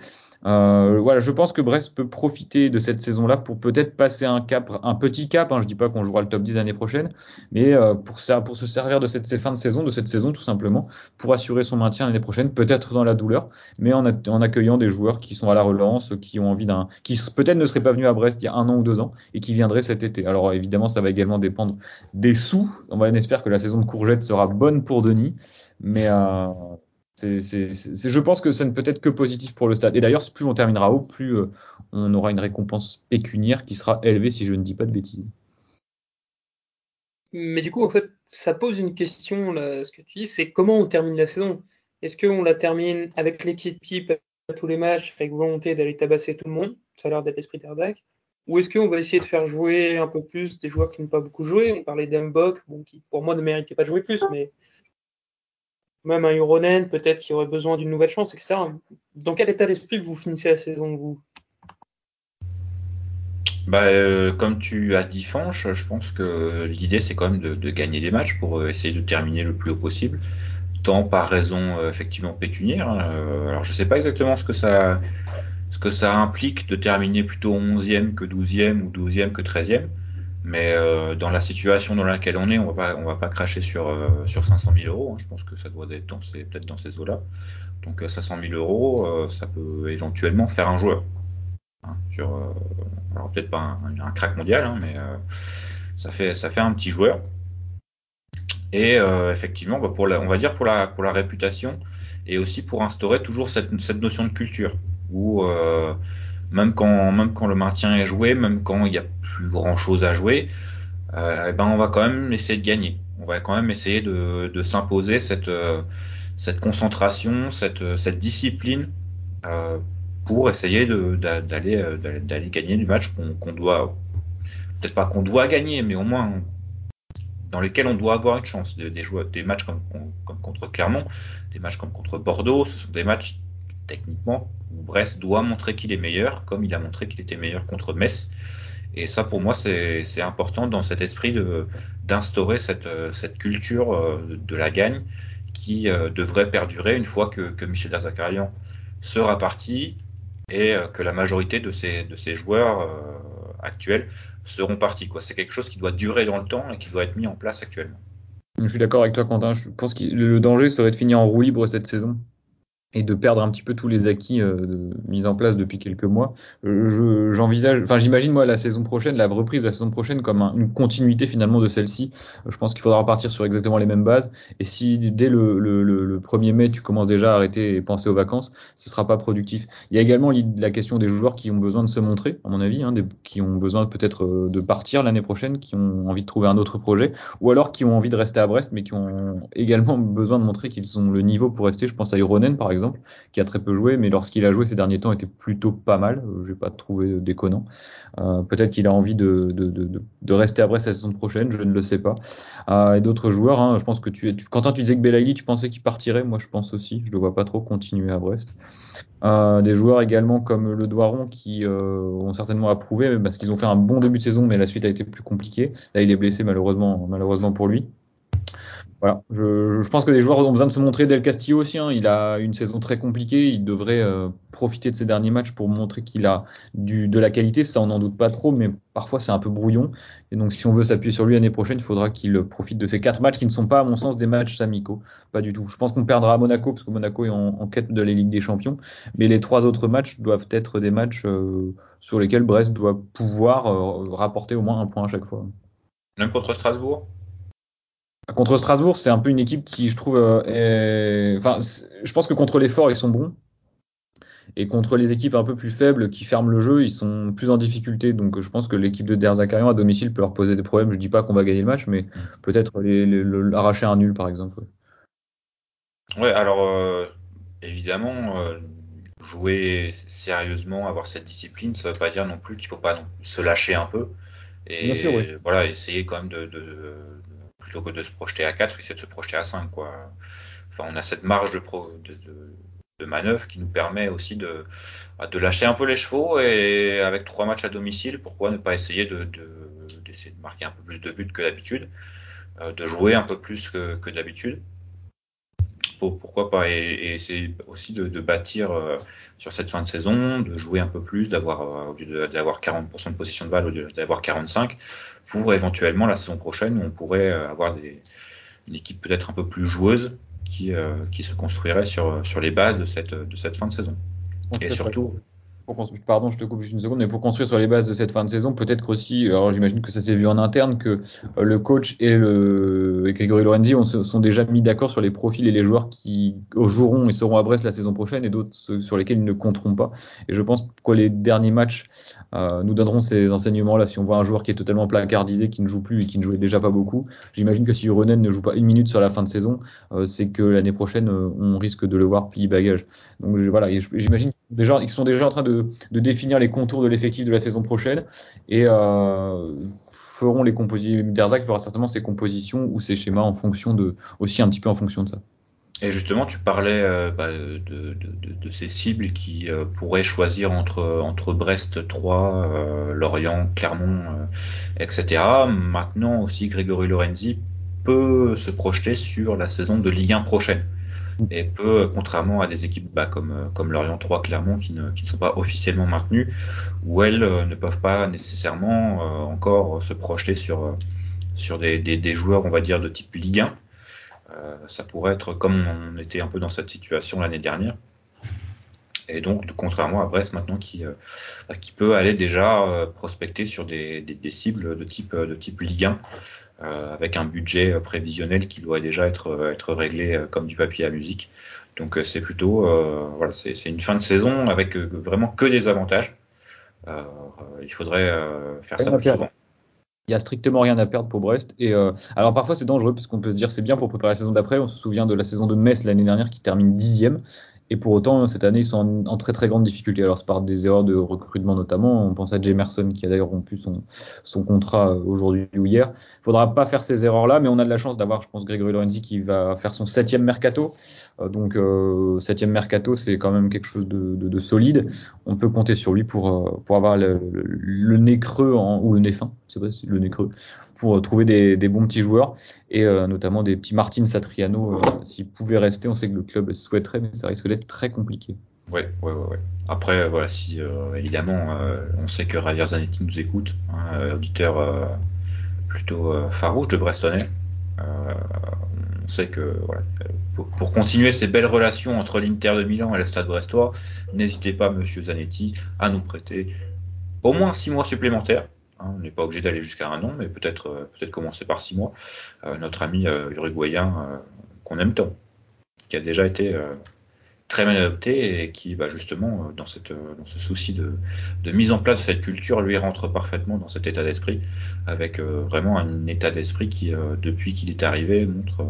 Euh, voilà, je pense que Brest peut profiter de cette saison-là pour peut-être passer un cap, un petit cap. Hein, je dis pas qu'on jouera le top 10 l'année prochaine, mais euh, pour, ça, pour se servir de cette, fins de saison, de cette saison tout simplement, pour assurer son maintien l'année prochaine, peut-être dans la douleur, mais en, accueillant des joueurs qui sont à la relance, qui ont envie d'un, qui peut-être ne seraient pas venus à Brest il y a un an ou deux ans et qui viendraient cet été. Alors évidemment, ça va également dépendre des sous. On va espérer que la saison de courgette sera bonne pour Denis, mais euh, je pense que ça ne peut être que positif pour le stade. Et d'ailleurs, plus on terminera haut, plus euh, on aura une récompense pécuniaire qui sera élevée, si je ne dis pas de bêtises. Mais du coup, en fait, ça pose une question, ce que tu dis, c'est comment on termine la saison? Est-ce qu'on la termine avec l'équipe type à tous les matchs, avec volonté d'aller tabasser tout le monde? Ça a l'air d'être l'esprit d'Erdak. Ou est-ce qu'on va essayer de faire jouer un peu plus des joueurs qui n'ont pas beaucoup joué? On parlait d'Embok, qui pour moi ne méritait pas de jouer plus, mais même un Euronen peut-être qui aurait besoin d'une nouvelle chance, etc. Dans quel état d'esprit vous finissez la saison, vous? Bah, euh, comme tu as dit Fanche, je pense que l'idée c'est quand même de, gagner des matchs pour euh, essayer de terminer le plus haut possible, tant par raison euh, effectivement pécuniaire. Hein. alors je sais pas exactement ce que ça ce que ça implique de terminer plutôt 11e que 12e ou 12e que 13e. Mais euh, dans la situation dans laquelle on est, on va pas, on va pas cracher sur euh, sur 500 000 euros. Hein. Je pense que ça doit être dans ces, peut-être dans ces eaux-là. Donc 500 000 euros, euh, ça peut éventuellement faire un joueur. Hein, sur, alors peut-être pas un, un, crack mondial, hein, mais ça fait ça fait un petit joueur. Et effectivement, bah pour la, on va dire pour la pour la réputation, et aussi pour instaurer toujours cette, cette notion de culture où euh, même quand le maintien est joué, même quand il n'y a plus grand chose à jouer, euh, eh ben on va quand même essayer de gagner. On va quand même essayer de, s'imposer cette euh, cette concentration, cette cette discipline euh, pour essayer d'aller gagner du match qu'on doit peut-être pas qu'on doit gagner, mais au moins dans lesquels on doit avoir une chance. Des, matchs comme, contre Clermont, des matchs comme contre Bordeaux, ce sont des matchs techniquement Brest doit montrer qu'il est meilleur, comme il a montré qu'il était meilleur contre Metz. Et ça, pour moi, c'est important dans cet esprit d'instaurer cette, cette culture euh, de la gagne qui euh, devrait perdurer une fois que, que Michel Derzakarian sera parti et euh, que la majorité de ces, de ces joueurs actuels seront partis. C'est quelque chose qui doit durer dans le temps et qui doit être mis en place actuellement. Je suis d'accord avec toi, Quentin. Je pense que le danger serait de finir en roue libre cette saison et de perdre un petit peu tous les acquis euh, mis en place depuis quelques mois. Euh, j'envisage, enfin j'imagine moi la saison prochaine, la reprise de la saison prochaine comme une continuité finalement de celle-ci. Euh, je pense qu'il faudra repartir sur exactement les mêmes bases. Et si dès le, le, le, 1er mai tu commences déjà à arrêter et penser aux vacances, ce sera pas productif. Il y a également la question des joueurs qui ont besoin de se montrer, à mon avis, hein, des, qui ont besoin peut-être euh, de partir l'année prochaine, qui ont envie de trouver un autre projet, ou alors qui ont envie de rester à Brest, mais qui ont également besoin de montrer qu'ils ont le niveau pour rester. Je pense à Ironen par exemple qui a très peu joué, mais lorsqu'il a joué ces derniers temps, était plutôt pas mal. Euh, j'ai pas trouvé déconnant. Euh, peut-être qu'il a envie de, de, de, de, rester à Brest la saison prochaine, je ne le sais pas. Euh, et d'autres joueurs, hein, je pense que tu, Quentin, tu disais que Belaïli, tu pensais qu'il partirait. Moi, je pense aussi. Je ne le vois pas trop continuer à Brest. Des joueurs également comme le Doiron qui ont certainement approuvé parce qu'ils ont fait un bon début de saison, mais la suite a été plus compliquée. Là, il est blessé malheureusement, malheureusement pour lui. Voilà, je, je, pense que les joueurs ont besoin de se montrer. Del Castillo aussi, hein, il a une saison très compliquée. Il devrait euh, profiter de ses derniers matchs pour montrer qu'il a du, de la qualité. Ça, on n'en doute pas trop, mais parfois c'est un peu brouillon. Et donc, si on veut s'appuyer sur lui l'année prochaine, il faudra qu'il profite de ces quatre matchs qui ne sont pas, à mon sens, des matchs amicaux. Pas du tout. Je pense qu'on perdra à Monaco parce que Monaco est en, en, quête de la Ligue des Champions. Mais les trois autres matchs doivent être des matchs euh, sur lesquels Brest doit pouvoir euh, rapporter au moins un point à chaque fois. Même contre Strasbourg? Contre Strasbourg, c'est un peu une équipe qui, je trouve, euh, enfin, je pense que contre les forts, ils sont bons. Et contre les équipes un peu plus faibles qui ferment le jeu, ils sont plus en difficulté. Donc je pense que l'équipe de Derzakarian à domicile peut leur poser des problèmes. Je dis pas qu'on va gagner le match, mais peut-être les, les, arracher un nul par exemple. Ouais, alors euh, évidemment, euh, jouer sérieusement, avoir cette discipline, ça veut pas dire non plus qu'il faut pas non, se lâcher un peu. Et sûr, oui. voilà, essayer quand même de, de, plutôt que de se projeter à 4, essayer de se projeter à 5. Quoi. Enfin, on a cette marge de, manœuvre qui nous permet aussi de, bah, de lâcher un peu les chevaux et avec trois matchs à domicile, pourquoi ne pas essayer de, d'essayer de, marquer un peu plus de buts que d'habitude, euh, de jouer un peu plus que d'habitude pourquoi pas et, essayer aussi de, de bâtir euh, sur cette fin de saison, de jouer un peu plus, d'avoir euh, au lieu d'avoir 40% de position de balle au lieu d'avoir 45, pour éventuellement la saison prochaine on pourrait euh, avoir des, une équipe peut-être un peu plus joueuse qui, euh, qui se construirait sur, sur les bases de cette, de cette fin de saison. Et surtout, pardon, je te coupe juste une seconde, mais pour construire sur les bases de cette fin de saison, peut-être aussi, alors j'imagine que ça s'est vu en interne, que euh, le coach et le et Grégory Lorenzi on, sont déjà mis d'accord sur les profils et les joueurs qui joueront et seront à Brest la saison prochaine et d'autres sur lesquels ils ne compteront pas. Et je pense que les derniers matchs euh, nous donneront ces enseignements-là. Si on voit un joueur qui est totalement placardisé, qui ne joue plus et qui ne jouait déjà pas beaucoup, j'imagine que si Ronen ne joue pas une minute sur la fin de saison, euh, c'est que l'année prochaine, on risque de le voir plier bagage. Donc voilà, j'imagine ils sont déjà en train de, définir les contours de l'effectif de la saison prochaine et euh, feront les compositions. Derzac fera certainement ses compositions ou ses schémas en fonction de aussi un petit peu en fonction de ça. Et justement, tu parlais euh, bah, de, ces cibles qui euh, pourraient choisir entre, entre Brest 3, euh, Lorient, Clermont, etc. Maintenant aussi, Grégory Lorenzi peut se projeter sur la saison de Ligue 1 prochaine. Et peut, contrairement à des équipes bah, comme, comme Lorient 3, Clermont, qui ne, qui ne sont pas officiellement maintenues, où elles ne peuvent pas nécessairement encore se projeter sur, sur des, des, des joueurs, on va dire, de type Ligue 1 euh, ça pourrait être comme on était un peu dans cette situation l'année dernière. Et donc, contrairement à Brest maintenant qui, euh, bah, qui peut aller déjà euh, prospecter sur des, des, des, cibles de type, de type Ligue 1, avec un budget prévisionnel qui doit déjà être, être réglé comme du papier à musique. Donc c'est plutôt voilà, c'est une fin de saison avec vraiment que des avantages. il faudrait faire ça plus souvent. Il y a strictement rien à perdre pour Brest. Et alors parfois c'est dangereux parce qu'on peut se dire c'est bien pour préparer la saison d'après. On se souvient de la saison de Metz l'année dernière qui termine dixième. Et pour autant, cette année, ils sont en, très très grande difficulté. Alors, c'est par des erreurs de recrutement notamment. On pense à Jamerson qui a d'ailleurs rompu son, son contrat euh, aujourd'hui ou hier. Il faudra pas faire ces erreurs-là, mais on a de la chance d'avoir, je pense, Grégory Lorenzi qui va faire son septième mercato. Euh, donc, euh, septième mercato, c'est quand même quelque chose de, de, de, solide. On peut compter sur lui pour, euh, pour avoir le, nez creux ou le nez fin, c'est pas le nez creux, pour trouver des, bons petits joueurs et notamment des petits Martin Satriano. S'il pouvait rester, on sait que le club souhaiterait, mais ça risque d'être très compliqué. Ouais, ouais, ouais, ouais. Après, voilà, si évidemment, on sait que Javier Zanetti nous écoute, hein, auditeur plutôt farouche de Brestonais. On sait que pour, continuer ces belles relations entre l'Inter de Milan et le Stade Brestois, n'hésitez pas, Monsieur Zanetti, à nous prêter au moins six mois supplémentaires. Hein, on n'est pas obligé d'aller jusqu'à un an, mais peut-être euh, peut-être commencer par six mois. Euh, notre ami euh, uruguayen qu'on aime tant, qui a déjà été très bien adopté et qui, bah, justement, dans, cette, dans ce souci de, de, mise en place de cette culture, lui rentre parfaitement dans cet état d'esprit, avec vraiment un état d'esprit qui, depuis qu'il est arrivé, montre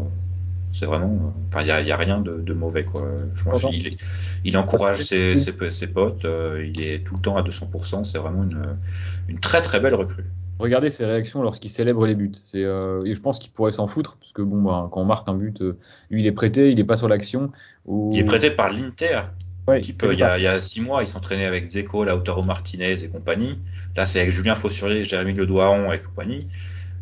c'est vraiment, enfin, il n'y a, rien de, de, mauvais, quoi. Je pense il, il, encourage ses, ses, ses potes, euh, il est tout le temps à 200%. C'est vraiment une, une très très belle recrue. Regardez ses réactions lorsqu'il célèbre les buts. C'est, euh, et je pense qu'il pourrait s'en foutre, parce que bon, bah, quand on marque un but, euh, lui il est prêté, il est pas sur l'action. Ou... Il est prêté par l'Inter. Ouais, peut, il, y a, il y a six mois, ils s'entraînaient avec Zeko, Lautaro Martinez et compagnie. Là, c'est avec Julien Fossurier, Jérémy Le Doiron et compagnie.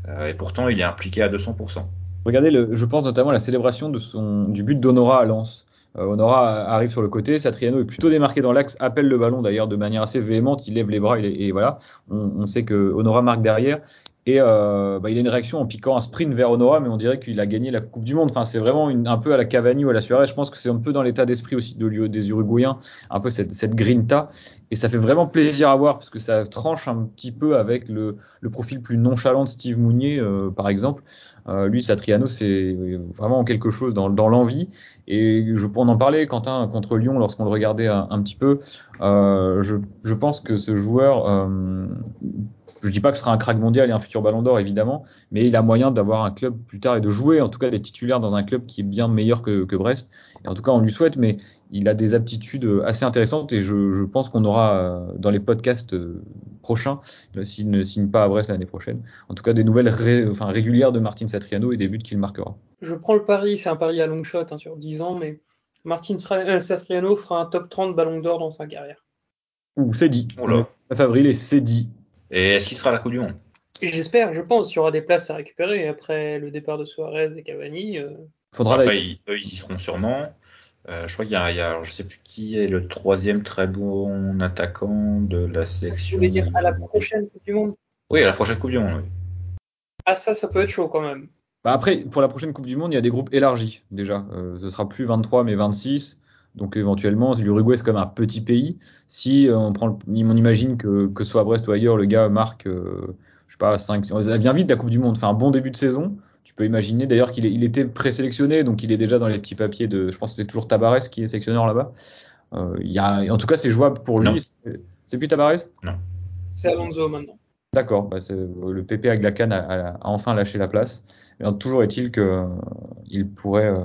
Euh, et pourtant, il est impliqué à 200%. Regardez, le, je pense notamment à la célébration de son, du but d'Honora à Lens. Euh, Honora arrive sur le côté, Satriano est plutôt démarqué dans l'axe, appelle le ballon d'ailleurs de manière assez véhémente, il lève les bras et, voilà, on, on, sait que Honora marque derrière et euh, bah, il a une réaction en piquant un sprint vers Honora, mais on dirait qu'il a gagné la Coupe du Monde. Enfin, c'est vraiment une, un peu à la Cavani ou à la Suarez. Je pense que c'est un peu dans l'état d'esprit aussi de, des Uruguayens, un peu cette, cette grinta. Et ça fait vraiment plaisir à voir parce que ça tranche un petit peu avec le, le profil plus nonchalant de Steve Mounier, euh, par exemple. Euh, lui, Satriano, c'est vraiment quelque chose dans, dans l'envie. Et je, on en parlait, Quentin, contre Lyon, lorsqu'on le regardait un, un petit peu. Euh, je, je, pense que ce joueur euh, je dis pas que ce sera un crack mondial et un futur ballon d'or, évidemment, mais il a moyen d'avoir un club plus tard et de jouer, en tout cas, des titulaires dans un club qui est bien meilleur que, que Brest. Et en tout cas, on lui souhaite, mais il a des aptitudes assez intéressantes et je, je pense qu'on aura euh, dans les podcasts euh, prochains, euh, s'il ne signe pas à Brest l'année prochaine, en tout cas des nouvelles ré, enfin, régulières de Martin Satriano et des buts qu'il marquera. Je prends le pari, c'est un pari à long shot hein, sur 10 ans, mais Martin Satriano fera un top 30 ballon d'or dans sa carrière. Ouh, c'est dit. Oh là. 9 avril et c'est dit. Et est-ce qu'il sera à la Coupe du Monde? J'espère, je pense. Il y aura des places à récupérer après le départ de Suarez et Cavani. Euh... Faudra après, ils, eux, ils y seront sûrement. Euh, je crois qu'il y a, il y a je sais plus qui est le troisième très bon attaquant de la sélection. Vous voulez dire à la prochaine Coupe du Monde? Oui, à la prochaine Coupe du Monde. Oui. Ah ça, ça peut être chaud quand même. Bah après, pour la prochaine Coupe du Monde, il y a des groupes élargis déjà. Euh, ce sera plus 23 mais 26. Donc éventuellement, l'Uruguay c'est comme un petit pays. Si euh, on prend, on imagine que que soit à Brest ou ailleurs, le gars marque, euh, je sais pas, 5, ça vient vite de la Coupe du Monde, fait un bon début de saison. Tu peux imaginer d'ailleurs qu'il il était présélectionné, donc il est déjà dans les petits papiers de, je pense que c'est toujours Tabarès qui est sélectionneur là-bas. Euh, il y a, en tout cas, c'est jouable pour lui. C'est plus Tabarès Non. C'est Alonso maintenant. D'accord, bah le PP avec la canne a, a, a, enfin lâché la place. Mais toujours est-il que euh, il pourrait euh,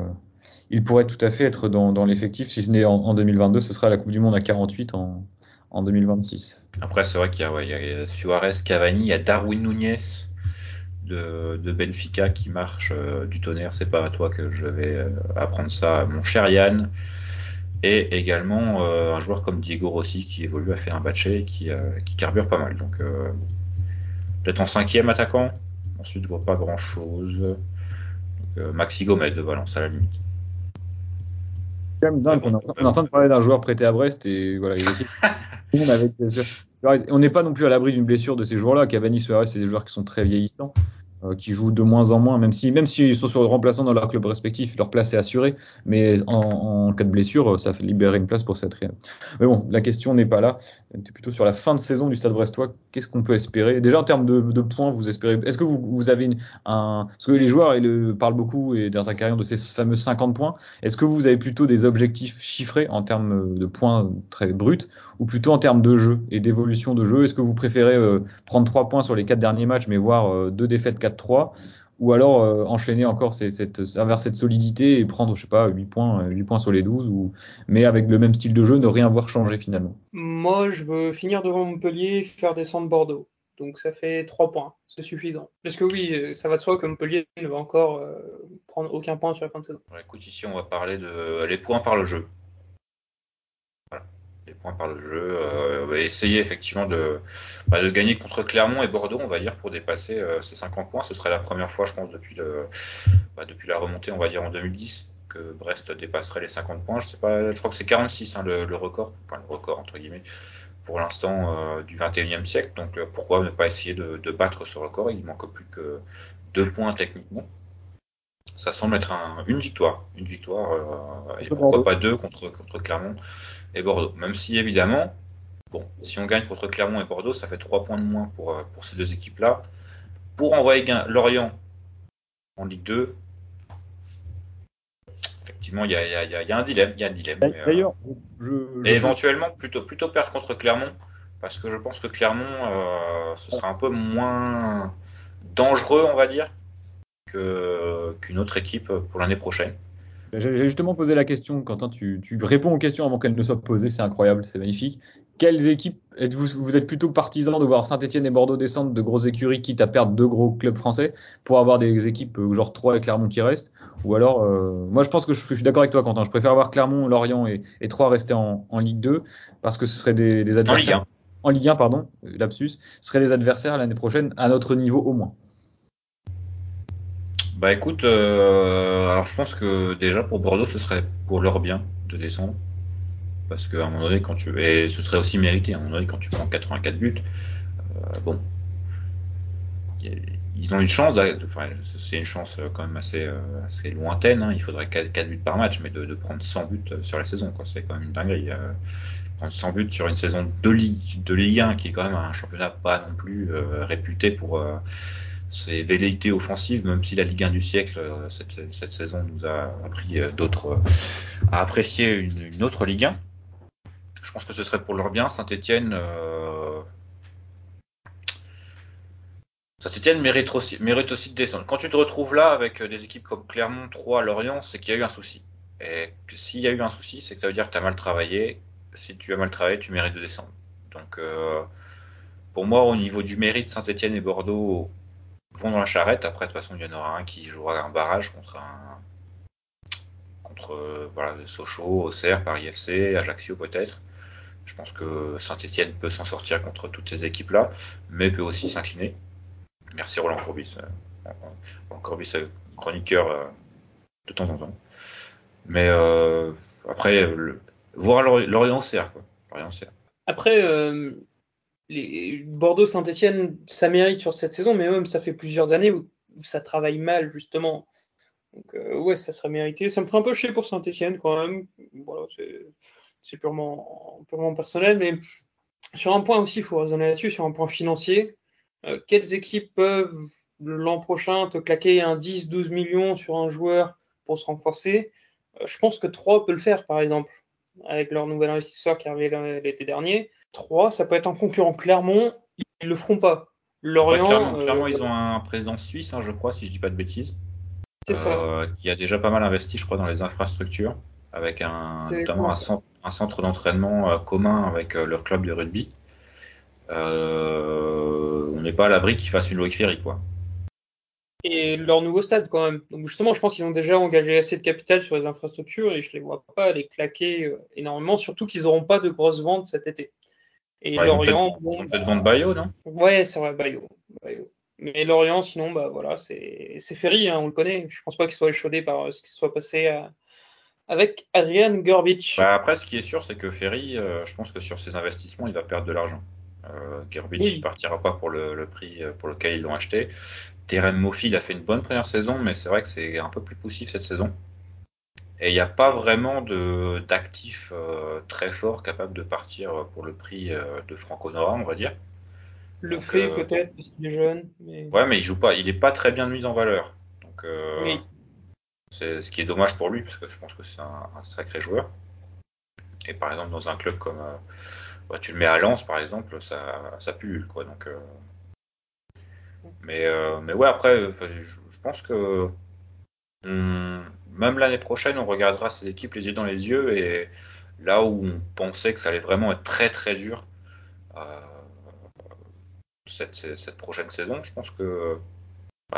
il pourrait tout à fait être dans, dans l'effectif. Si ce n'est en, en, 2022, ce sera la Coupe du Monde à 48 en, en 2026. Après, c'est vrai qu'il y, ouais, y, a Suarez, Cavani, il y a Darwin Nunez de, de Benfica qui marche euh, du tonnerre. C'est pas à toi que je vais euh, apprendre ça, mon cher Yann. Et également euh, un joueur comme Diego Rossi qui évolue à faire un et qui, qui carbure pas mal. Donc peut-être en cinquième attaquant. Ensuite, je vois pas grand chose. Donc, Maxi Gomez de Valence à la limite quand même dingue. On, on est en train de parler d'un joueur prêté à Brest et voilà, il est avec, on n'est pas non plus à l'abri d'une blessure de ces joueurs-là. Cavani, Suarez, c'est des joueurs qui sont très vieillissants, euh, qui jouent de moins en moins, même si même s'ils sont sur le remplaçant dans leur club respectif, leur place est assurée. Mais en, en cas de blessure, ça fait libérer une place pour cette Mais bon, la question n'est pas là. C'est plutôt sur la fin de saison du Stade Brestois. qu'est-ce qu'on peut espérer? Déjà en termes de, points, vous espérez Est-ce que vous, avez un Parce que les joueurs ils parlent beaucoup et dans sa carrière de ces fameux 50 points. Est-ce que vous avez plutôt des objectifs chiffrés en termes de points très bruts ou plutôt en termes de jeu et d'évolution de jeu? Est-ce que vous préférez euh, prendre 3 points sur les 4 derniers matchs mais voir euh, deux défaites 4-3 ou alors euh, enchaîner encore cette, vers cette solidité et prendre, je sais pas, 8 points, 8 points sur les 12, ou, mais avec le même style de jeu, ne rien voir changer finalement. Moi, je veux finir devant Montpellier et faire descendre Bordeaux. Donc ça fait 3 points, c'est suffisant. Parce que oui, euh, ça va de soi que Montpellier ne va encore euh, prendre aucun point sur la fin de saison. écoute, ici on va parler de les points par le jeu les points par le jeu. Euh, on va essayer effectivement de, bah, de gagner contre Clermont et Bordeaux, on va dire, pour dépasser euh, ces 50 points. Ce serait la première fois, je pense, depuis, le, bah, depuis la remontée, on va dire en 2010, que Brest dépasserait les 50 points. Je sais pas, je crois que c'est 46 hein, le, record, enfin le record entre guillemets, pour l'instant euh, du 21e siècle. Donc pourquoi ne pas essayer de, battre ce record? Il manque plus que deux points techniquement ça semble être une victoire, une victoire, et pourquoi pas deux contre, contre Clermont et Bordeaux. Même si évidemment, bon, si on gagne contre Clermont et Bordeaux, ça fait 3 points de moins pour, euh, pour ces deux équipes-là. Pour envoyer Lorient en Ligue 2, effectivement, il y a, y, a, y a, un dilemme. Y a un dilemme D'ailleurs, et éventuellement, plutôt, plutôt perdre contre Clermont, parce que je pense que Clermont, euh, ce sera un peu moins dangereux, on va dire, qu'une autre équipe pour l'année prochaine. J'ai justement posé la question, Quentin, tu, tu réponds aux questions avant qu'elles ne soient posées, c'est incroyable, c'est magnifique. Quelles équipes êtes-vous Vous êtes plutôt partisan de voir Saint-Etienne et Bordeaux descendre de grosses écuries, quitte à perdre deux gros clubs français, pour avoir des équipes euh, genre 3 et Clermont qui restent? Ou alors, euh, moi je pense que je, suis d'accord avec toi, Quentin, je préfère avoir Clermont, Lorient et, et 3 rester en, en, Ligue 2, parce que ce serait des, des adversaires. En Ligue 1. En Ligue 1, pardon, lapsus, ce seraient des adversaires l'année prochaine à notre niveau au moins. Bah écoute, euh, alors je pense que déjà pour Bordeaux, ce serait pour leur bien de descendre. Parce qu'à un moment donné, quand tu. Et ce serait aussi mérité, à un moment donné, quand tu prends 84 buts, euh, bon. Ils ont une chance, enfin, c'est une chance quand même assez, euh, assez lointaine. Hein. Il faudrait 4, buts par match, mais de, prendre 100 buts sur la saison, quoi. C'est quand même une dinguerie. prendre 100 buts sur une saison de Ligue, de Ligue 1, qui est quand même un championnat pas non plus réputé pour ses velléités offensives, même si la Ligue 1 du siècle, euh, cette, saison, nous a appris euh, d'autres, euh, à apprécier une, autre Ligue 1. Je pense que ce serait pour leur bien. Saint-Etienne. Saint-Etienne mérite aussi, mérite aussi de descendre. Quand tu te retrouves là avec des équipes comme Clermont, 3, Lorient, c'est qu'il y a eu un souci. Et s'il y a eu un souci, c'est que ça veut dire que tu as mal travaillé. Si tu as mal travaillé, tu mérites de descendre. Donc, pour moi, au niveau du mérite, Saint-Etienne et Bordeaux vont dans la charrette. Après, de toute façon, il y en aura un qui jouera un barrage contre un contre euh, voilà, Sochaux, Auxerre, Paris FC, Ajaccio peut-être. Je pense que Saint-Etienne peut s'en sortir contre toutes ces équipes-là, mais peut aussi s'incliner. Merci Roland Courbis. Euh, Roland est chroniqueur euh, de temps en temps. Mais après, le, voir Lorient-Auxerre. Lorient après, Bordeaux-Saint-Etienne, ça mérite sur cette saison, mais même ça fait plusieurs années où, ça travaille mal, justement. Donc, euh, ouais, ça serait mérité. Ça me ferait un peu chier pour Saint-Etienne quand même. Voilà, c'est purement, purement personnel, mais sur un point aussi, il faut raisonner là-dessus, sur un point financier. Euh, quelles équipes peuvent l'an prochain te claquer un 10-12 millions sur un joueur pour se renforcer? Euh, Je pense que 3 peut le faire, par exemple, avec leur nouvel investisseur qui est arrivé l'été dernier. 3, ça peut être un concurrent. Clermont, ils le feront pas. Lorient. Euh, Clairement, ils ont un président suisse, hein, je crois, si je dis pas de bêtises. C'est ça. Euh, qui a déjà pas mal investi, je crois, dans les infrastructures, avec un, notamment un centre, d'entraînement euh, commun avec leur club de rugby. on n'est pas à l'abri qu'ils fassent une Loïc Ferry, quoi et leur nouveau stade quand même. Donc justement, je pense qu'ils ont déjà engagé assez de capital sur les infrastructures et je les vois pas les claquer énormément, surtout qu'ils n'auront pas de grosses ventes cet été. Et Lorient. Ils vont peut-être vendre Bayo, non? Ouais, c'est vrai, Bayo. Mais Lorient, sinon, bah voilà, c'est Ferry, hein, on le connaît. Je pense pas qu'il soit échaudé par ce qui se soit passé euh, avec Adrian Gorbic. Bah après, ce qui est sûr, c'est que Ferry, euh, je pense que sur ses investissements, il va perdre de l'argent. Euh, Gerbic, partira pas pour le, prix euh, pour lequel ils l'ont acheté. Terem Moffi, il a fait une bonne première saison, mais c'est vrai que c'est un peu plus poussif cette saison. Et il n'y a pas vraiment d'actifs euh, très forts capables de partir pour le prix euh, de Franco Nora, on va dire. Le Donc, fait euh, peut-être parce qu'il est jeune, mais Ouais, mais il joue pas, il est pas très bien mis en valeur. Donc, Oui. c'est ce qui est dommage pour lui parce que je pense que c'est un, un sacré joueur. Et par exemple dans un club comme, bah, tu le mets à Lens par exemple, ça, ça pullule quoi. Donc, mais, euh, mais ouais après, enfin, je, pense que on- même l'année prochaine, on regardera ces équipes les yeux dans les yeux et là où on pensait que ça allait vraiment être très très dur. euh, cette, cette prochaine saison, je pense que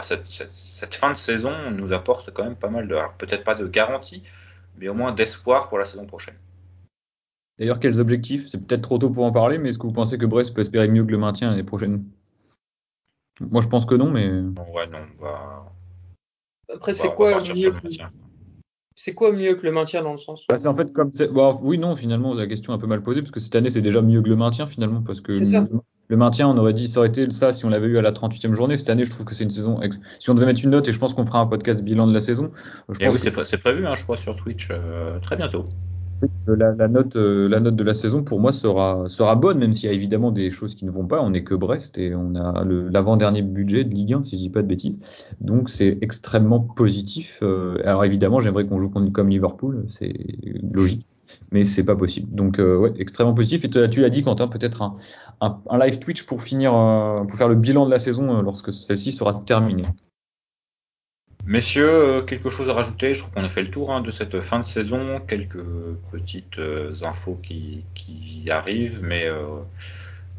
cette, cette- cette fin de saison nous apporte quand même pas mal de, peut-être pas de garantie, mais au moins d'espoir pour la saison prochaine. D'ailleurs, quels objectifs? C'est peut-être trop tôt pour en parler, mais est-ce que vous pensez que Brest peut espérer mieux que le maintien l'année prochaine? Moi, je pense que non, mais ouais, non, on va, après c'est quoi mieux le que maintien. c'est quoi mieux que le maintien dans le sens Bah, c'est en fait comme oui, non, finalement, la question est un peu mal posée, parce que cette année, c'est déjà mieux que le maintien, finalement, parce que C'est ça. le maintien, on aurait dit, ça aurait été ça si on l'avait eu à la 38e journée. Cette année, je trouve que c'est une saison. ex- Si on devait mettre une note, et je pense qu'on fera un podcast bilan de la saison, je Et pense oui, que c'est prévu, hein, je crois, sur Twitch euh, très bientôt. La, la note, euh, la note de la saison, pour moi, sera, sera bonne, même s'il y a évidemment des choses qui ne vont pas. On n'est que Brest et on a l'avant-dernier budget de Ligue 1, si je dis pas de bêtises. Donc, c'est extrêmement positif. Euh, alors, évidemment, j'aimerais qu'on joue comme Liverpool, c'est logique. Mais c'est pas possible. Donc, euh, ouais, extrêmement positif. Et tu l'as dit, Quentin, peut-être un, un, live Twitch pour finir, euh, pour faire le bilan de la saison euh, lorsque celle-ci sera terminée. Messieurs, euh, quelque chose à rajouter? Je crois qu'on a fait le tour hein, de cette fin de saison, quelques petites euh, infos qui, qui arrivent, mais euh,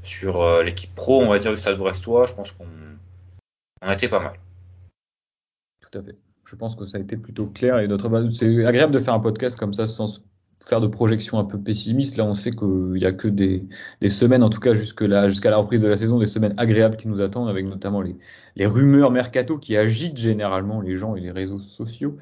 sur euh, l'équipe pro, on va dire du Stade Brestois, je pense qu'on on a été pas mal. Tout à fait. Je pense que ça a été plutôt clair et notre c'est agréable de faire un podcast comme ça sans faire de projections un peu pessimistes. Là, on sait qu'il y a que des, des semaines, en tout cas jusque là, jusqu'à la reprise de la saison, des semaines agréables qui nous attendent, avec notamment les, les rumeurs mercato qui agitent généralement les gens et les réseaux sociaux.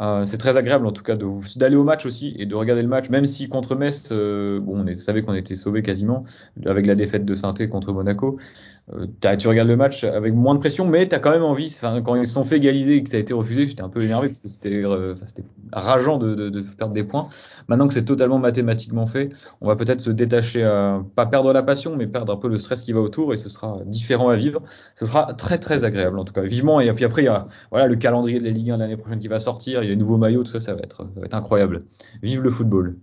Euh, c'est très agréable en tout cas d'aller au match aussi et de regarder le match, même si contre Metz, euh, bon, on est- savait qu'on était sauvé quasiment avec la défaite de saint contre Monaco. Euh, tu regardes le match avec moins de pression, mais tu as quand même envie. Quand ils se sont fait égaliser et que ça a été refusé, j'étais un peu énervé euh, c'était rageant de, perdre des points. Maintenant que c'est totalement mathématiquement fait, on va peut-être se détacher, euh, pas perdre la passion, mais perdre un peu le stress qui va autour et ce sera différent à vivre. Ce sera très très agréable en tout cas, vivement. Et puis après, il y a le calendrier de la Ligue 1 de l'année prochaine qui va sortir, il y a les nouveaux maillots, tout ça, ça va être, incroyable. Vive le football.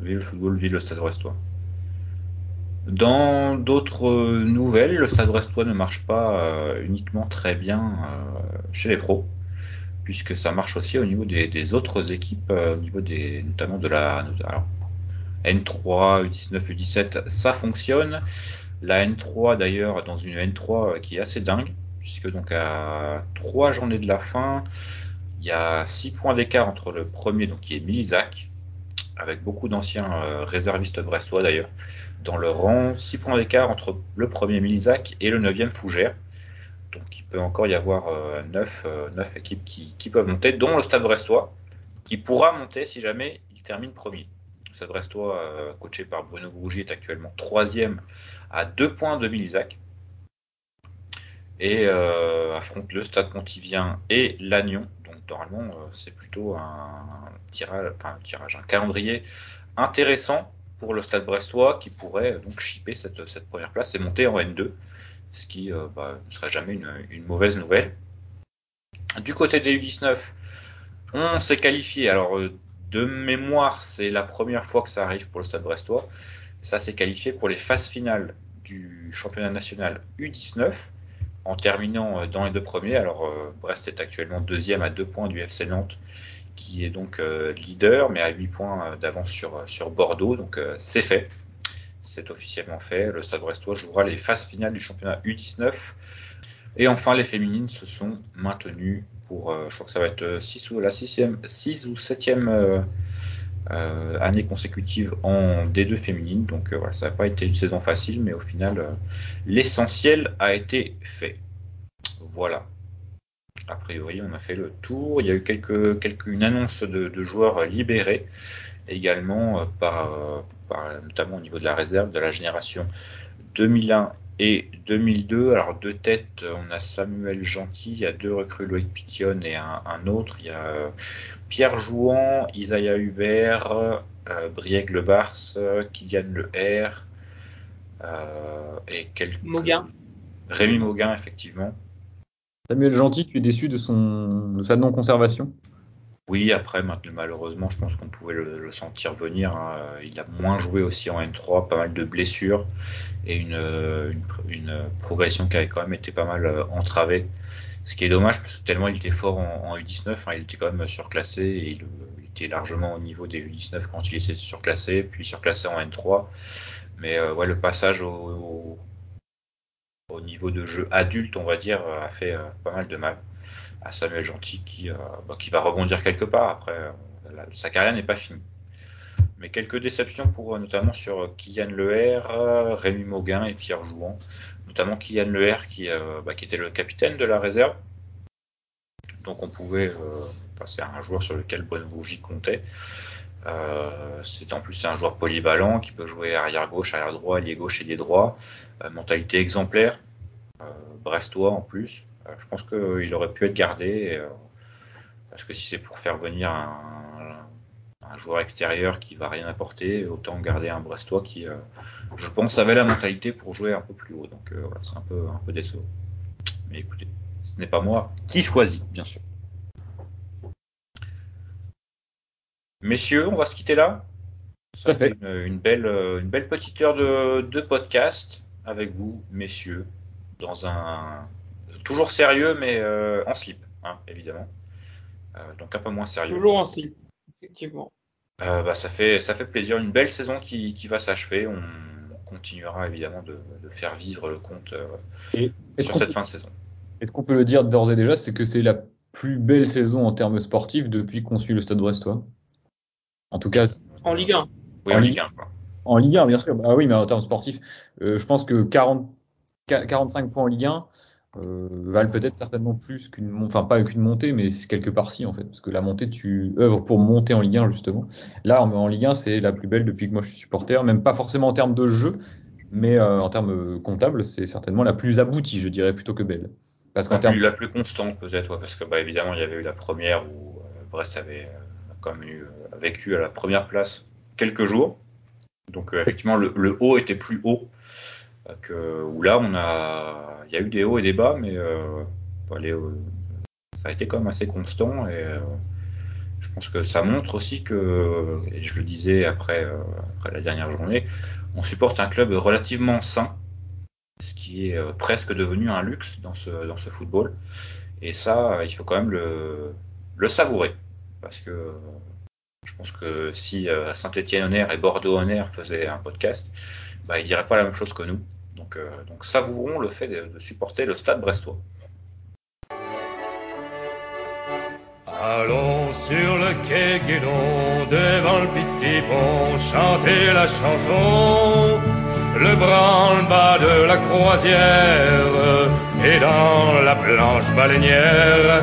Vive le football, vive le Stade Brestois. Dans d'autres nouvelles, le Stade Brestois ne marche pas euh, uniquement très bien euh, chez les pros, puisque ça marche aussi au niveau des, autres équipes, euh, au niveau des, notamment de la alors, N3, U19, U17, ça fonctionne. La N3 d'ailleurs, dans une N3 euh, qui est assez dingue, puisque donc à trois journées de la fin, il y a six points d'écart entre le premier, donc qui est Milizac, avec beaucoup d'anciens réservistes brestois d'ailleurs, dans le rang, 6 points d'écart entre le premier Milizac et le 9e Fougère. Donc il peut encore y avoir 9, euh, équipes qui, peuvent monter, dont le Stade Brestois, qui pourra monter si jamais il termine premier. Le Stade Brestois, euh, coaché par Bruno Grougy, est actuellement 3e à 2 points de Milizac. Et euh, affronte le Stade Pontivien et Lannion. Donc normalement, euh, c'est plutôt un tirage, enfin un tirage, un calendrier intéressant pour le Stade Brestois qui pourrait donc chipper cette, première place et monter en N2, ce qui euh, bah, ne serait jamais une, mauvaise nouvelle. Du côté des U19, on s'est qualifié. Alors euh, de mémoire, c'est la première fois que ça arrive pour le Stade Brestois. Ça s'est qualifié pour les phases finales du championnat national U19 en terminant euh, dans les deux premiers. Alors euh, Brest est actuellement deuxième à deux points du FC Nantes qui est donc euh, leader, mais à 8 points d'avance sur, sur Bordeaux. Donc euh, c'est fait. C'est officiellement fait. Le Stade Brestois jouera les phases finales du championnat U19. Et enfin, les féminines se sont maintenues pour, euh, je crois que ça va être 6 ou la 6 ou 7e euh, année consécutive en D2 féminine. Donc euh, voilà, ça n'a pas été une saison facile, mais au final, euh, l'essentiel a été fait. Voilà. A priori, on a fait le tour. Il y a eu quelques, quelques une annonce de, de joueurs libérés également euh, par, euh, par, notamment au niveau de la réserve de la génération 2001 et 2002. Alors deux têtes, on a Samuel Gentil, il y a deux recrues Loïc Pition et un, un, autre. Il y a Pierre Jouan, Isaiah Hubert, euh, Brieg Le Bars, Kylian Le R. Euh, et quelques... Mauguin. Rémi Mauguin, effectivement. Samuel Gentil, tu es déçu de, son, sa non-conservation? Oui, après, maintenant, malheureusement, je pense qu'on pouvait le, sentir venir. Hein. Il a moins joué aussi en N3, pas mal de blessures et une, une, une progression qui avait quand même été pas mal euh, entravée. Ce qui est dommage parce que tellement il était fort en, en U19, hein, il était quand même surclassé et il, était largement au niveau des U19 quand il était surclassé, puis surclassé en N3. Mais euh, ouais, le passage au, au, niveau de jeu adulte, on va dire, a fait euh, pas mal de mal à Samuel Gentil qui, euh, bah, va rebondir quelque part. Après, euh, sa carrière n'est pas finie. Mais quelques déceptions pour notamment sur Kylian Leher, Rémi Mauguin et Pierre Jouan. Notamment Kylian Leher qui, bah, qui était le capitaine de la réserve. Donc on pouvait, c'est un joueur sur lequel Bonne-Bougie comptait. Euh, c'est en plus un joueur polyvalent qui peut jouer arrière gauche, arrière droit, ailier gauche, ailier droit. Euh, mentalité exemplaire, euh, brestois en plus. je pense qu'il aurait pu être gardé parce que si c'est pour faire venir un, un, joueur extérieur qui va rien apporter, autant garder un brestois qui, je pense, avait la mentalité pour jouer un peu plus haut. Donc voilà, c'est un peu un peu décevant. Mais écoutez, ce n'est pas moi qui choisit, bien sûr. Messieurs, on va se quitter là. Ça fait une, une, belle, une belle petite heure de, de, podcast avec vous, messieurs, dans un toujours sérieux, mais euh, en slip, hein, évidemment. Euh, donc un peu moins sérieux. Toujours en slip, effectivement. Euh, bah, ça fait ça fait plaisir, une belle saison qui, qui va s'achever. On, continuera évidemment de, de, faire vivre le compte et sur cette peut, fin de saison. Est-ce qu'on peut le dire d'ores et déjà, c'est que c'est la plus belle saison en termes sportifs depuis qu'on suit le Stade Brestois? En tout cas. En Ligue 1. Oui, en, en Ligue 1. Quoi. En Ligue 1, bien sûr. Ah oui, mais en termes sportifs, euh, je pense que 40, 45 points en Ligue 1 euh, valent peut-être certainement plus qu'une, enfin pas qu'une montée, mais quelque part si en fait, parce que la montée, tu œuvres pour monter en Ligue 1 justement. Là, en, en Ligue 1, c'est la plus belle depuis que moi je suis supporter, même pas forcément en termes de jeu, mais euh, en termes comptables, c'est certainement la plus aboutie, je dirais, plutôt que belle. Parce qu'en termes... la plus constante peut-être, ouais, parce que bah, évidemment, il y avait eu la première où Brest avait quand même eu, vécu à la première place quelques jours. Donc euh, effectivement, le, le, haut était plus haut que où là, on a, il y a eu des hauts et des bas, mais euh, ça a été quand même assez constant et euh, je pense que ça montre aussi que, et je le disais après, après la dernière journée, on supporte un club relativement sain, ce qui est presque devenu un luxe dans ce, dans ce football. Et ça, il faut quand même le, le savourer parce que je pense que si euh, Saint-Étienne-Honneur et Bordeaux-Honneur faisaient un podcast, bah, ils diraient pas la même chose que nous. Donc, euh, donc savourons le fait de, de, supporter le stade brestois. Allons sur le quai Guédon, devant le petit pont, chanter la chanson, le branle-bas de la croisière, et dans la planche baleinière,